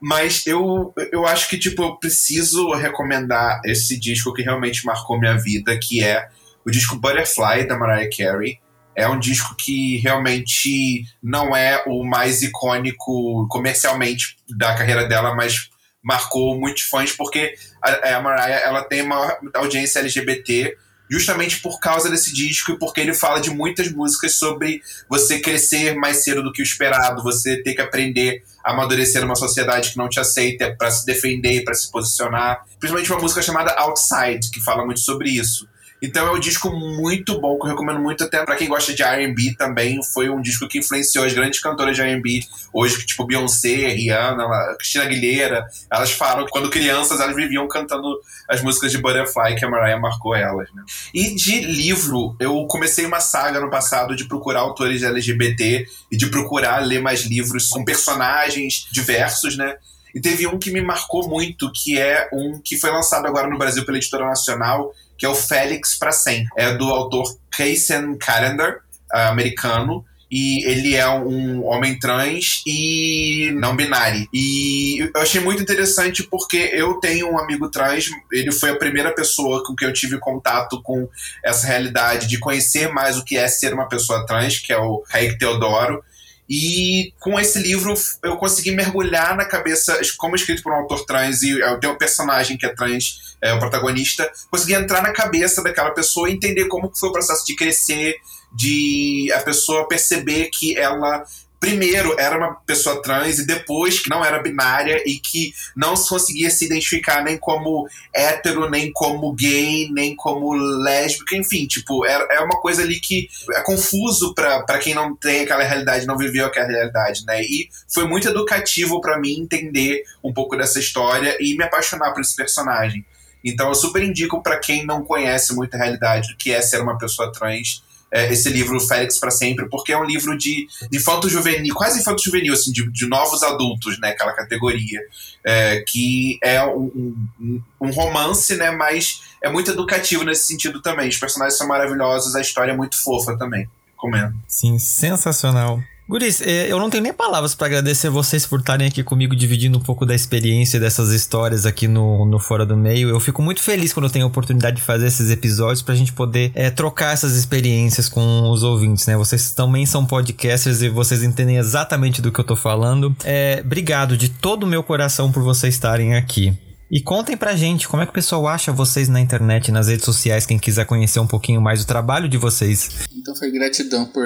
Mas eu, eu acho que, tipo, eu preciso recomendar esse disco que realmente marcou minha vida, que é o disco Butterfly, da Mariah Carey. É um disco que realmente não é o mais icônico comercialmente da carreira dela, mas marcou muitos fãs porque a, a Mariah ela tem uma audiência LGBT justamente por causa desse disco e porque ele fala de muitas músicas sobre você crescer mais cedo do que o esperado, você ter que aprender a amadurecer numa sociedade que não te aceita para se defender, para se posicionar. Principalmente uma música chamada Outside, que fala muito sobre isso. Então é um disco muito bom, que eu recomendo muito até para quem gosta de R&B também. Foi um disco que influenciou as grandes cantoras de R&B hoje, tipo Beyoncé, Rihanna, Cristina Aguilera. Elas falam que quando crianças elas viviam cantando as músicas de Butterfly, que a Mariah marcou elas, né? E de livro, eu comecei uma saga no passado de procurar autores LGBT e de procurar ler mais livros com personagens diversos, né? E teve um que me marcou muito, que é um que foi lançado agora no Brasil pela Editora Nacional, que é o Félix para Sempre. É do autor Kaysen Callender, uh, americano, e ele é um homem trans e não binário. E eu achei muito interessante porque eu tenho um amigo trans, ele foi a primeira pessoa com quem eu tive contato com essa realidade de conhecer mais o que é ser uma pessoa trans, que é o Kaique Teodoro. E com esse livro eu consegui mergulhar na cabeça, como escrito por um autor trans, e eu tenho um personagem que é trans, é o protagonista, consegui entrar na cabeça daquela pessoa e entender como foi o processo de crescer, de a pessoa perceber que ela primeiro era uma pessoa trans e depois que não era binária e que não conseguia se identificar nem como hétero, nem como gay, nem como lésbica, enfim, tipo, é, é uma coisa ali que é confuso para quem não tem aquela realidade, não viveu aquela realidade, né? E foi muito educativo para mim entender um pouco dessa história e me apaixonar por esse personagem. Então eu super indico para quem não conhece muito a realidade do que é ser uma pessoa trans, é, esse livro Félix para Sempre, porque é um livro de, de infanto-juvenil, quase infanto-juvenil, assim, de, de novos adultos, né, aquela categoria, é, que é um, um, um, romance, né, mas é muito educativo nesse sentido também. Os personagens são maravilhosos, a história é muito fofa também. Comendo. Sim, sensacional. Guris, é, eu não tenho nem palavras para agradecer vocês por estarem aqui comigo dividindo um pouco da experiência dessas histórias aqui no, no Fora do Meio. Eu fico muito feliz quando eu tenho a oportunidade de fazer esses episódios pra gente poder é, trocar essas experiências com os ouvintes, né? Vocês também são podcasters e vocês entendem exatamente do que eu tô falando. É, obrigado de todo o meu coração por vocês estarem aqui. E contem pra gente como é que o pessoal acha vocês na internet, nas redes sociais, quem quiser conhecer um pouquinho mais do trabalho de vocês. Então foi gratidão por,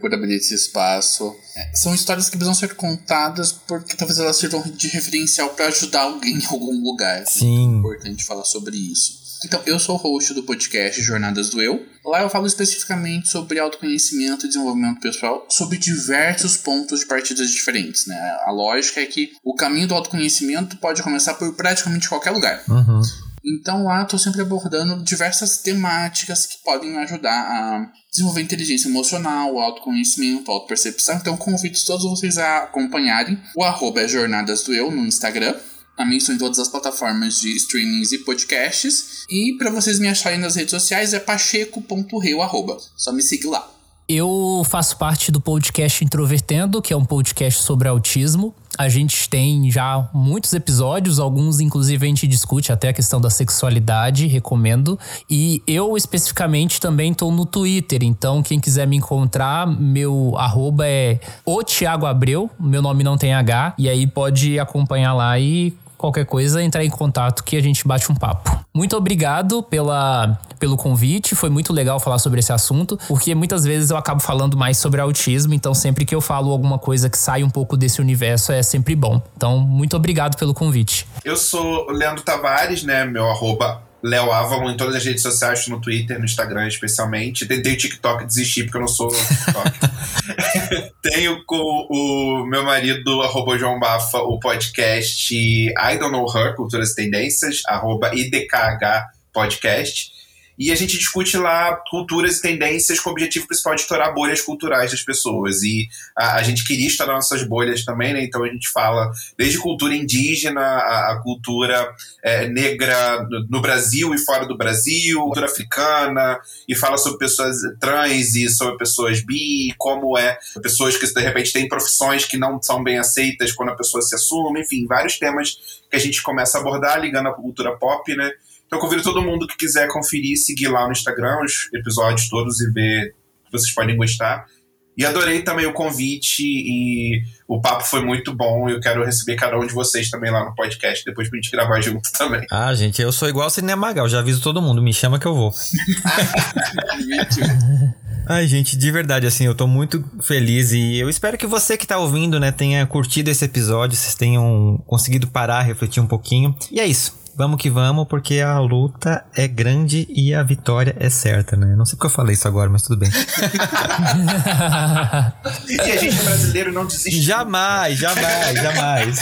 por abrir esse espaço. É, são histórias que precisam ser contadas porque talvez elas sirvam de referencial para ajudar alguém em algum lugar. Sim. É importante falar sobre isso. Então, eu sou o host do podcast Jornadas do Eu. Lá eu falo especificamente sobre autoconhecimento e desenvolvimento pessoal, sobre diversos pontos de partidas diferentes. Né? A lógica é que o caminho do autoconhecimento pode começar por praticamente qualquer lugar. Uhum. Então lá estou sempre abordando diversas temáticas que podem ajudar a desenvolver inteligência emocional, autoconhecimento, autopercepção. Então convido todos vocês a acompanharem. O arroba é Jornadas do Eu no Instagram. Também estou em todas as plataformas de streamings e podcasts. E para vocês me acharem nas redes sociais é pacheco.reu. Só me siga lá. Eu faço parte do podcast Introvertendo, que é um podcast sobre autismo. A gente tem já muitos episódios, alguns inclusive a gente discute até a questão da sexualidade, recomendo. E eu especificamente também estou no Twitter, então quem quiser me encontrar, meu arroba é o Thiago Abreu, meu nome não tem H, e aí pode acompanhar lá e qualquer coisa, entrar em contato que a gente bate um papo. Muito obrigado pela, pelo convite, foi muito legal falar sobre esse assunto, porque muitas vezes eu acabo falando mais sobre autismo, então sempre que eu falo alguma coisa que sai um pouco desse universo é sempre bom. Então, muito obrigado pelo convite. Eu sou Leandro Tavares, né? Meu arroba Léo Avalon em todas as redes sociais, no Twitter, no Instagram especialmente. Tentei o TikTok desistir porque eu não sou TikTok. <laughs> Tenho com o meu marido, arroba João Bafa, o podcast I Don't Know Her, Culturas e Tendências, arroba IDKH Podcast. E a gente discute lá culturas e tendências com o objetivo principal de estourar bolhas culturais das pessoas. E a, a gente queria estourar nossas bolhas também, né? Então a gente fala desde cultura indígena, a, a cultura é, negra no, no, Brasil e fora do Brasil, cultura africana, e fala sobre pessoas trans e sobre pessoas bi, como é pessoas que de repente têm profissões que não são bem aceitas quando a pessoa se assume, enfim, vários temas que a gente começa a abordar ligando à cultura pop, né? Então convido todo mundo que quiser conferir, seguir lá no Instagram os episódios todos e ver que vocês podem gostar. E adorei também o convite e o papo foi muito bom. Eu quero receber cada um de vocês também lá no podcast, depois pra gente gravar junto também. Ah, gente, eu sou igual o Cinema Magal, já aviso todo mundo, me chama que eu vou. <laughs> Ai, gente, de verdade, assim, eu tô muito feliz e eu espero que você que tá ouvindo, né, tenha curtido esse episódio, vocês tenham conseguido parar, refletir um pouquinho. E é isso. Vamos que vamos, porque a luta é grande e a vitória é certa, né? Não sei porque eu falei isso agora, mas tudo bem. e a gente brasileiro não desiste. Jamais, jamais, jamais.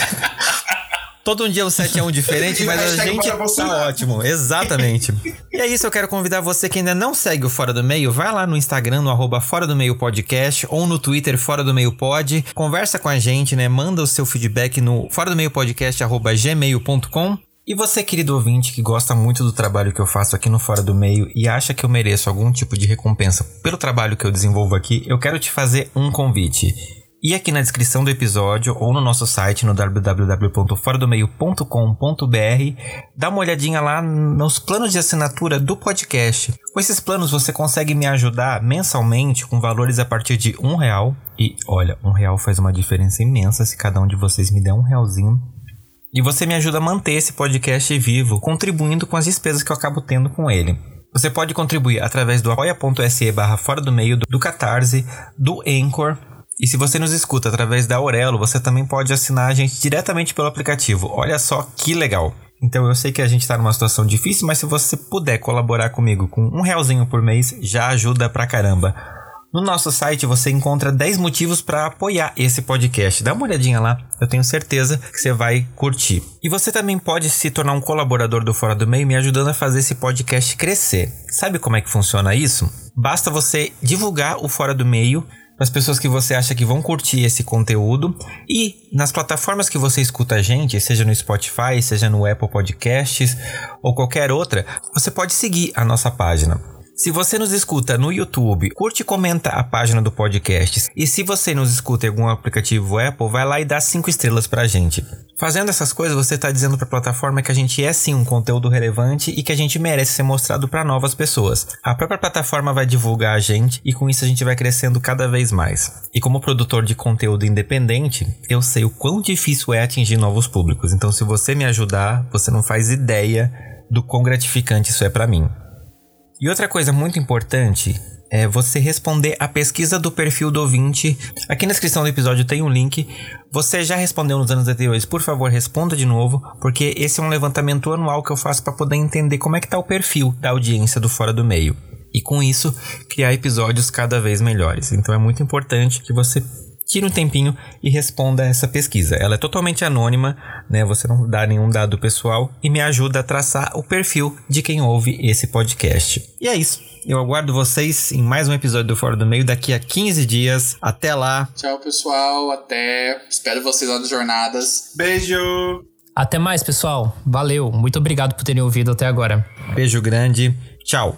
Todo um dia um 7 é um diferente, mas a gente tá ótimo. Exatamente. E é isso, eu quero convidar você que ainda não segue o Fora do Meio, vai lá no Instagram, no arroba Fora do Meio Podcast, ou no Twitter Fora do Meio Pod. Conversa com a gente, né? Manda o seu feedback no fora do meio podcast, arroba gmail.com. E você, querido ouvinte, que gosta muito do trabalho que eu faço aqui no Fora do Meio e acha que eu mereço algum tipo de recompensa pelo trabalho que eu desenvolvo aqui, eu quero te fazer um convite. E aqui na descrição do episódio ou no nosso site no www.foradomeio.com.br, dá uma olhadinha lá nos planos de assinatura do podcast. Com esses planos você consegue me ajudar mensalmente com valores a partir de um real. E olha, um real faz uma diferença imensa se cada um de vocês me der um realzinho e você me ajuda a manter esse podcast vivo, contribuindo com as despesas que eu acabo tendo com ele. Você pode contribuir através do apoia.se barra fora do meio, do Catarse, do Anchor. E se você nos escuta através da Aurelo, você também pode assinar a gente diretamente pelo aplicativo. Olha só que legal! Então eu sei que a gente está numa situação difícil, mas se você puder colaborar comigo com um realzinho por mês, já ajuda pra caramba. No nosso site você encontra 10 motivos para apoiar esse podcast. Dá uma olhadinha lá, eu tenho certeza que você vai curtir. E você também pode se tornar um colaborador do Fora do Meio me ajudando a fazer esse podcast crescer. Sabe como é que funciona isso? Basta você divulgar o Fora do Meio para as pessoas que você acha que vão curtir esse conteúdo e nas plataformas que você escuta a gente, seja no Spotify, seja no Apple Podcasts ou qualquer outra, você pode seguir a nossa página. Se você nos escuta no YouTube, curte e comenta a página do podcast. E se você nos escuta em algum aplicativo Apple, vai lá e dá cinco estrelas pra gente. Fazendo essas coisas, você está dizendo para a plataforma que a gente é sim um conteúdo relevante e que a gente merece ser mostrado para novas pessoas. A própria plataforma vai divulgar a gente e com isso a gente vai crescendo cada vez mais. E como produtor de conteúdo independente, eu sei o quão difícil é atingir novos públicos. Então, se você me ajudar, você não faz ideia do quão gratificante isso é para mim. E outra coisa muito importante é você responder a pesquisa do perfil do ouvinte. Aqui na descrição do episódio tem um link. Você já respondeu nos anos anteriores, por favor, responda de novo, porque esse é um levantamento anual que eu faço para poder entender como é que tá o perfil da audiência do Fora do Meio. E com isso, criar episódios cada vez melhores. Então é muito importante que você tire um tempinho e responda essa pesquisa. Ela é totalmente anônima, né? Você não dá nenhum dado pessoal e me ajuda a traçar o perfil de quem ouve esse podcast. E é isso. Eu aguardo vocês em mais um episódio do Fora do Meio daqui a 15 dias. Até lá. Tchau, pessoal. Até. Espero vocês lá nas jornadas. Beijo! Até mais, pessoal. Valeu. Muito obrigado por terem ouvido até agora. Beijo grande. Tchau.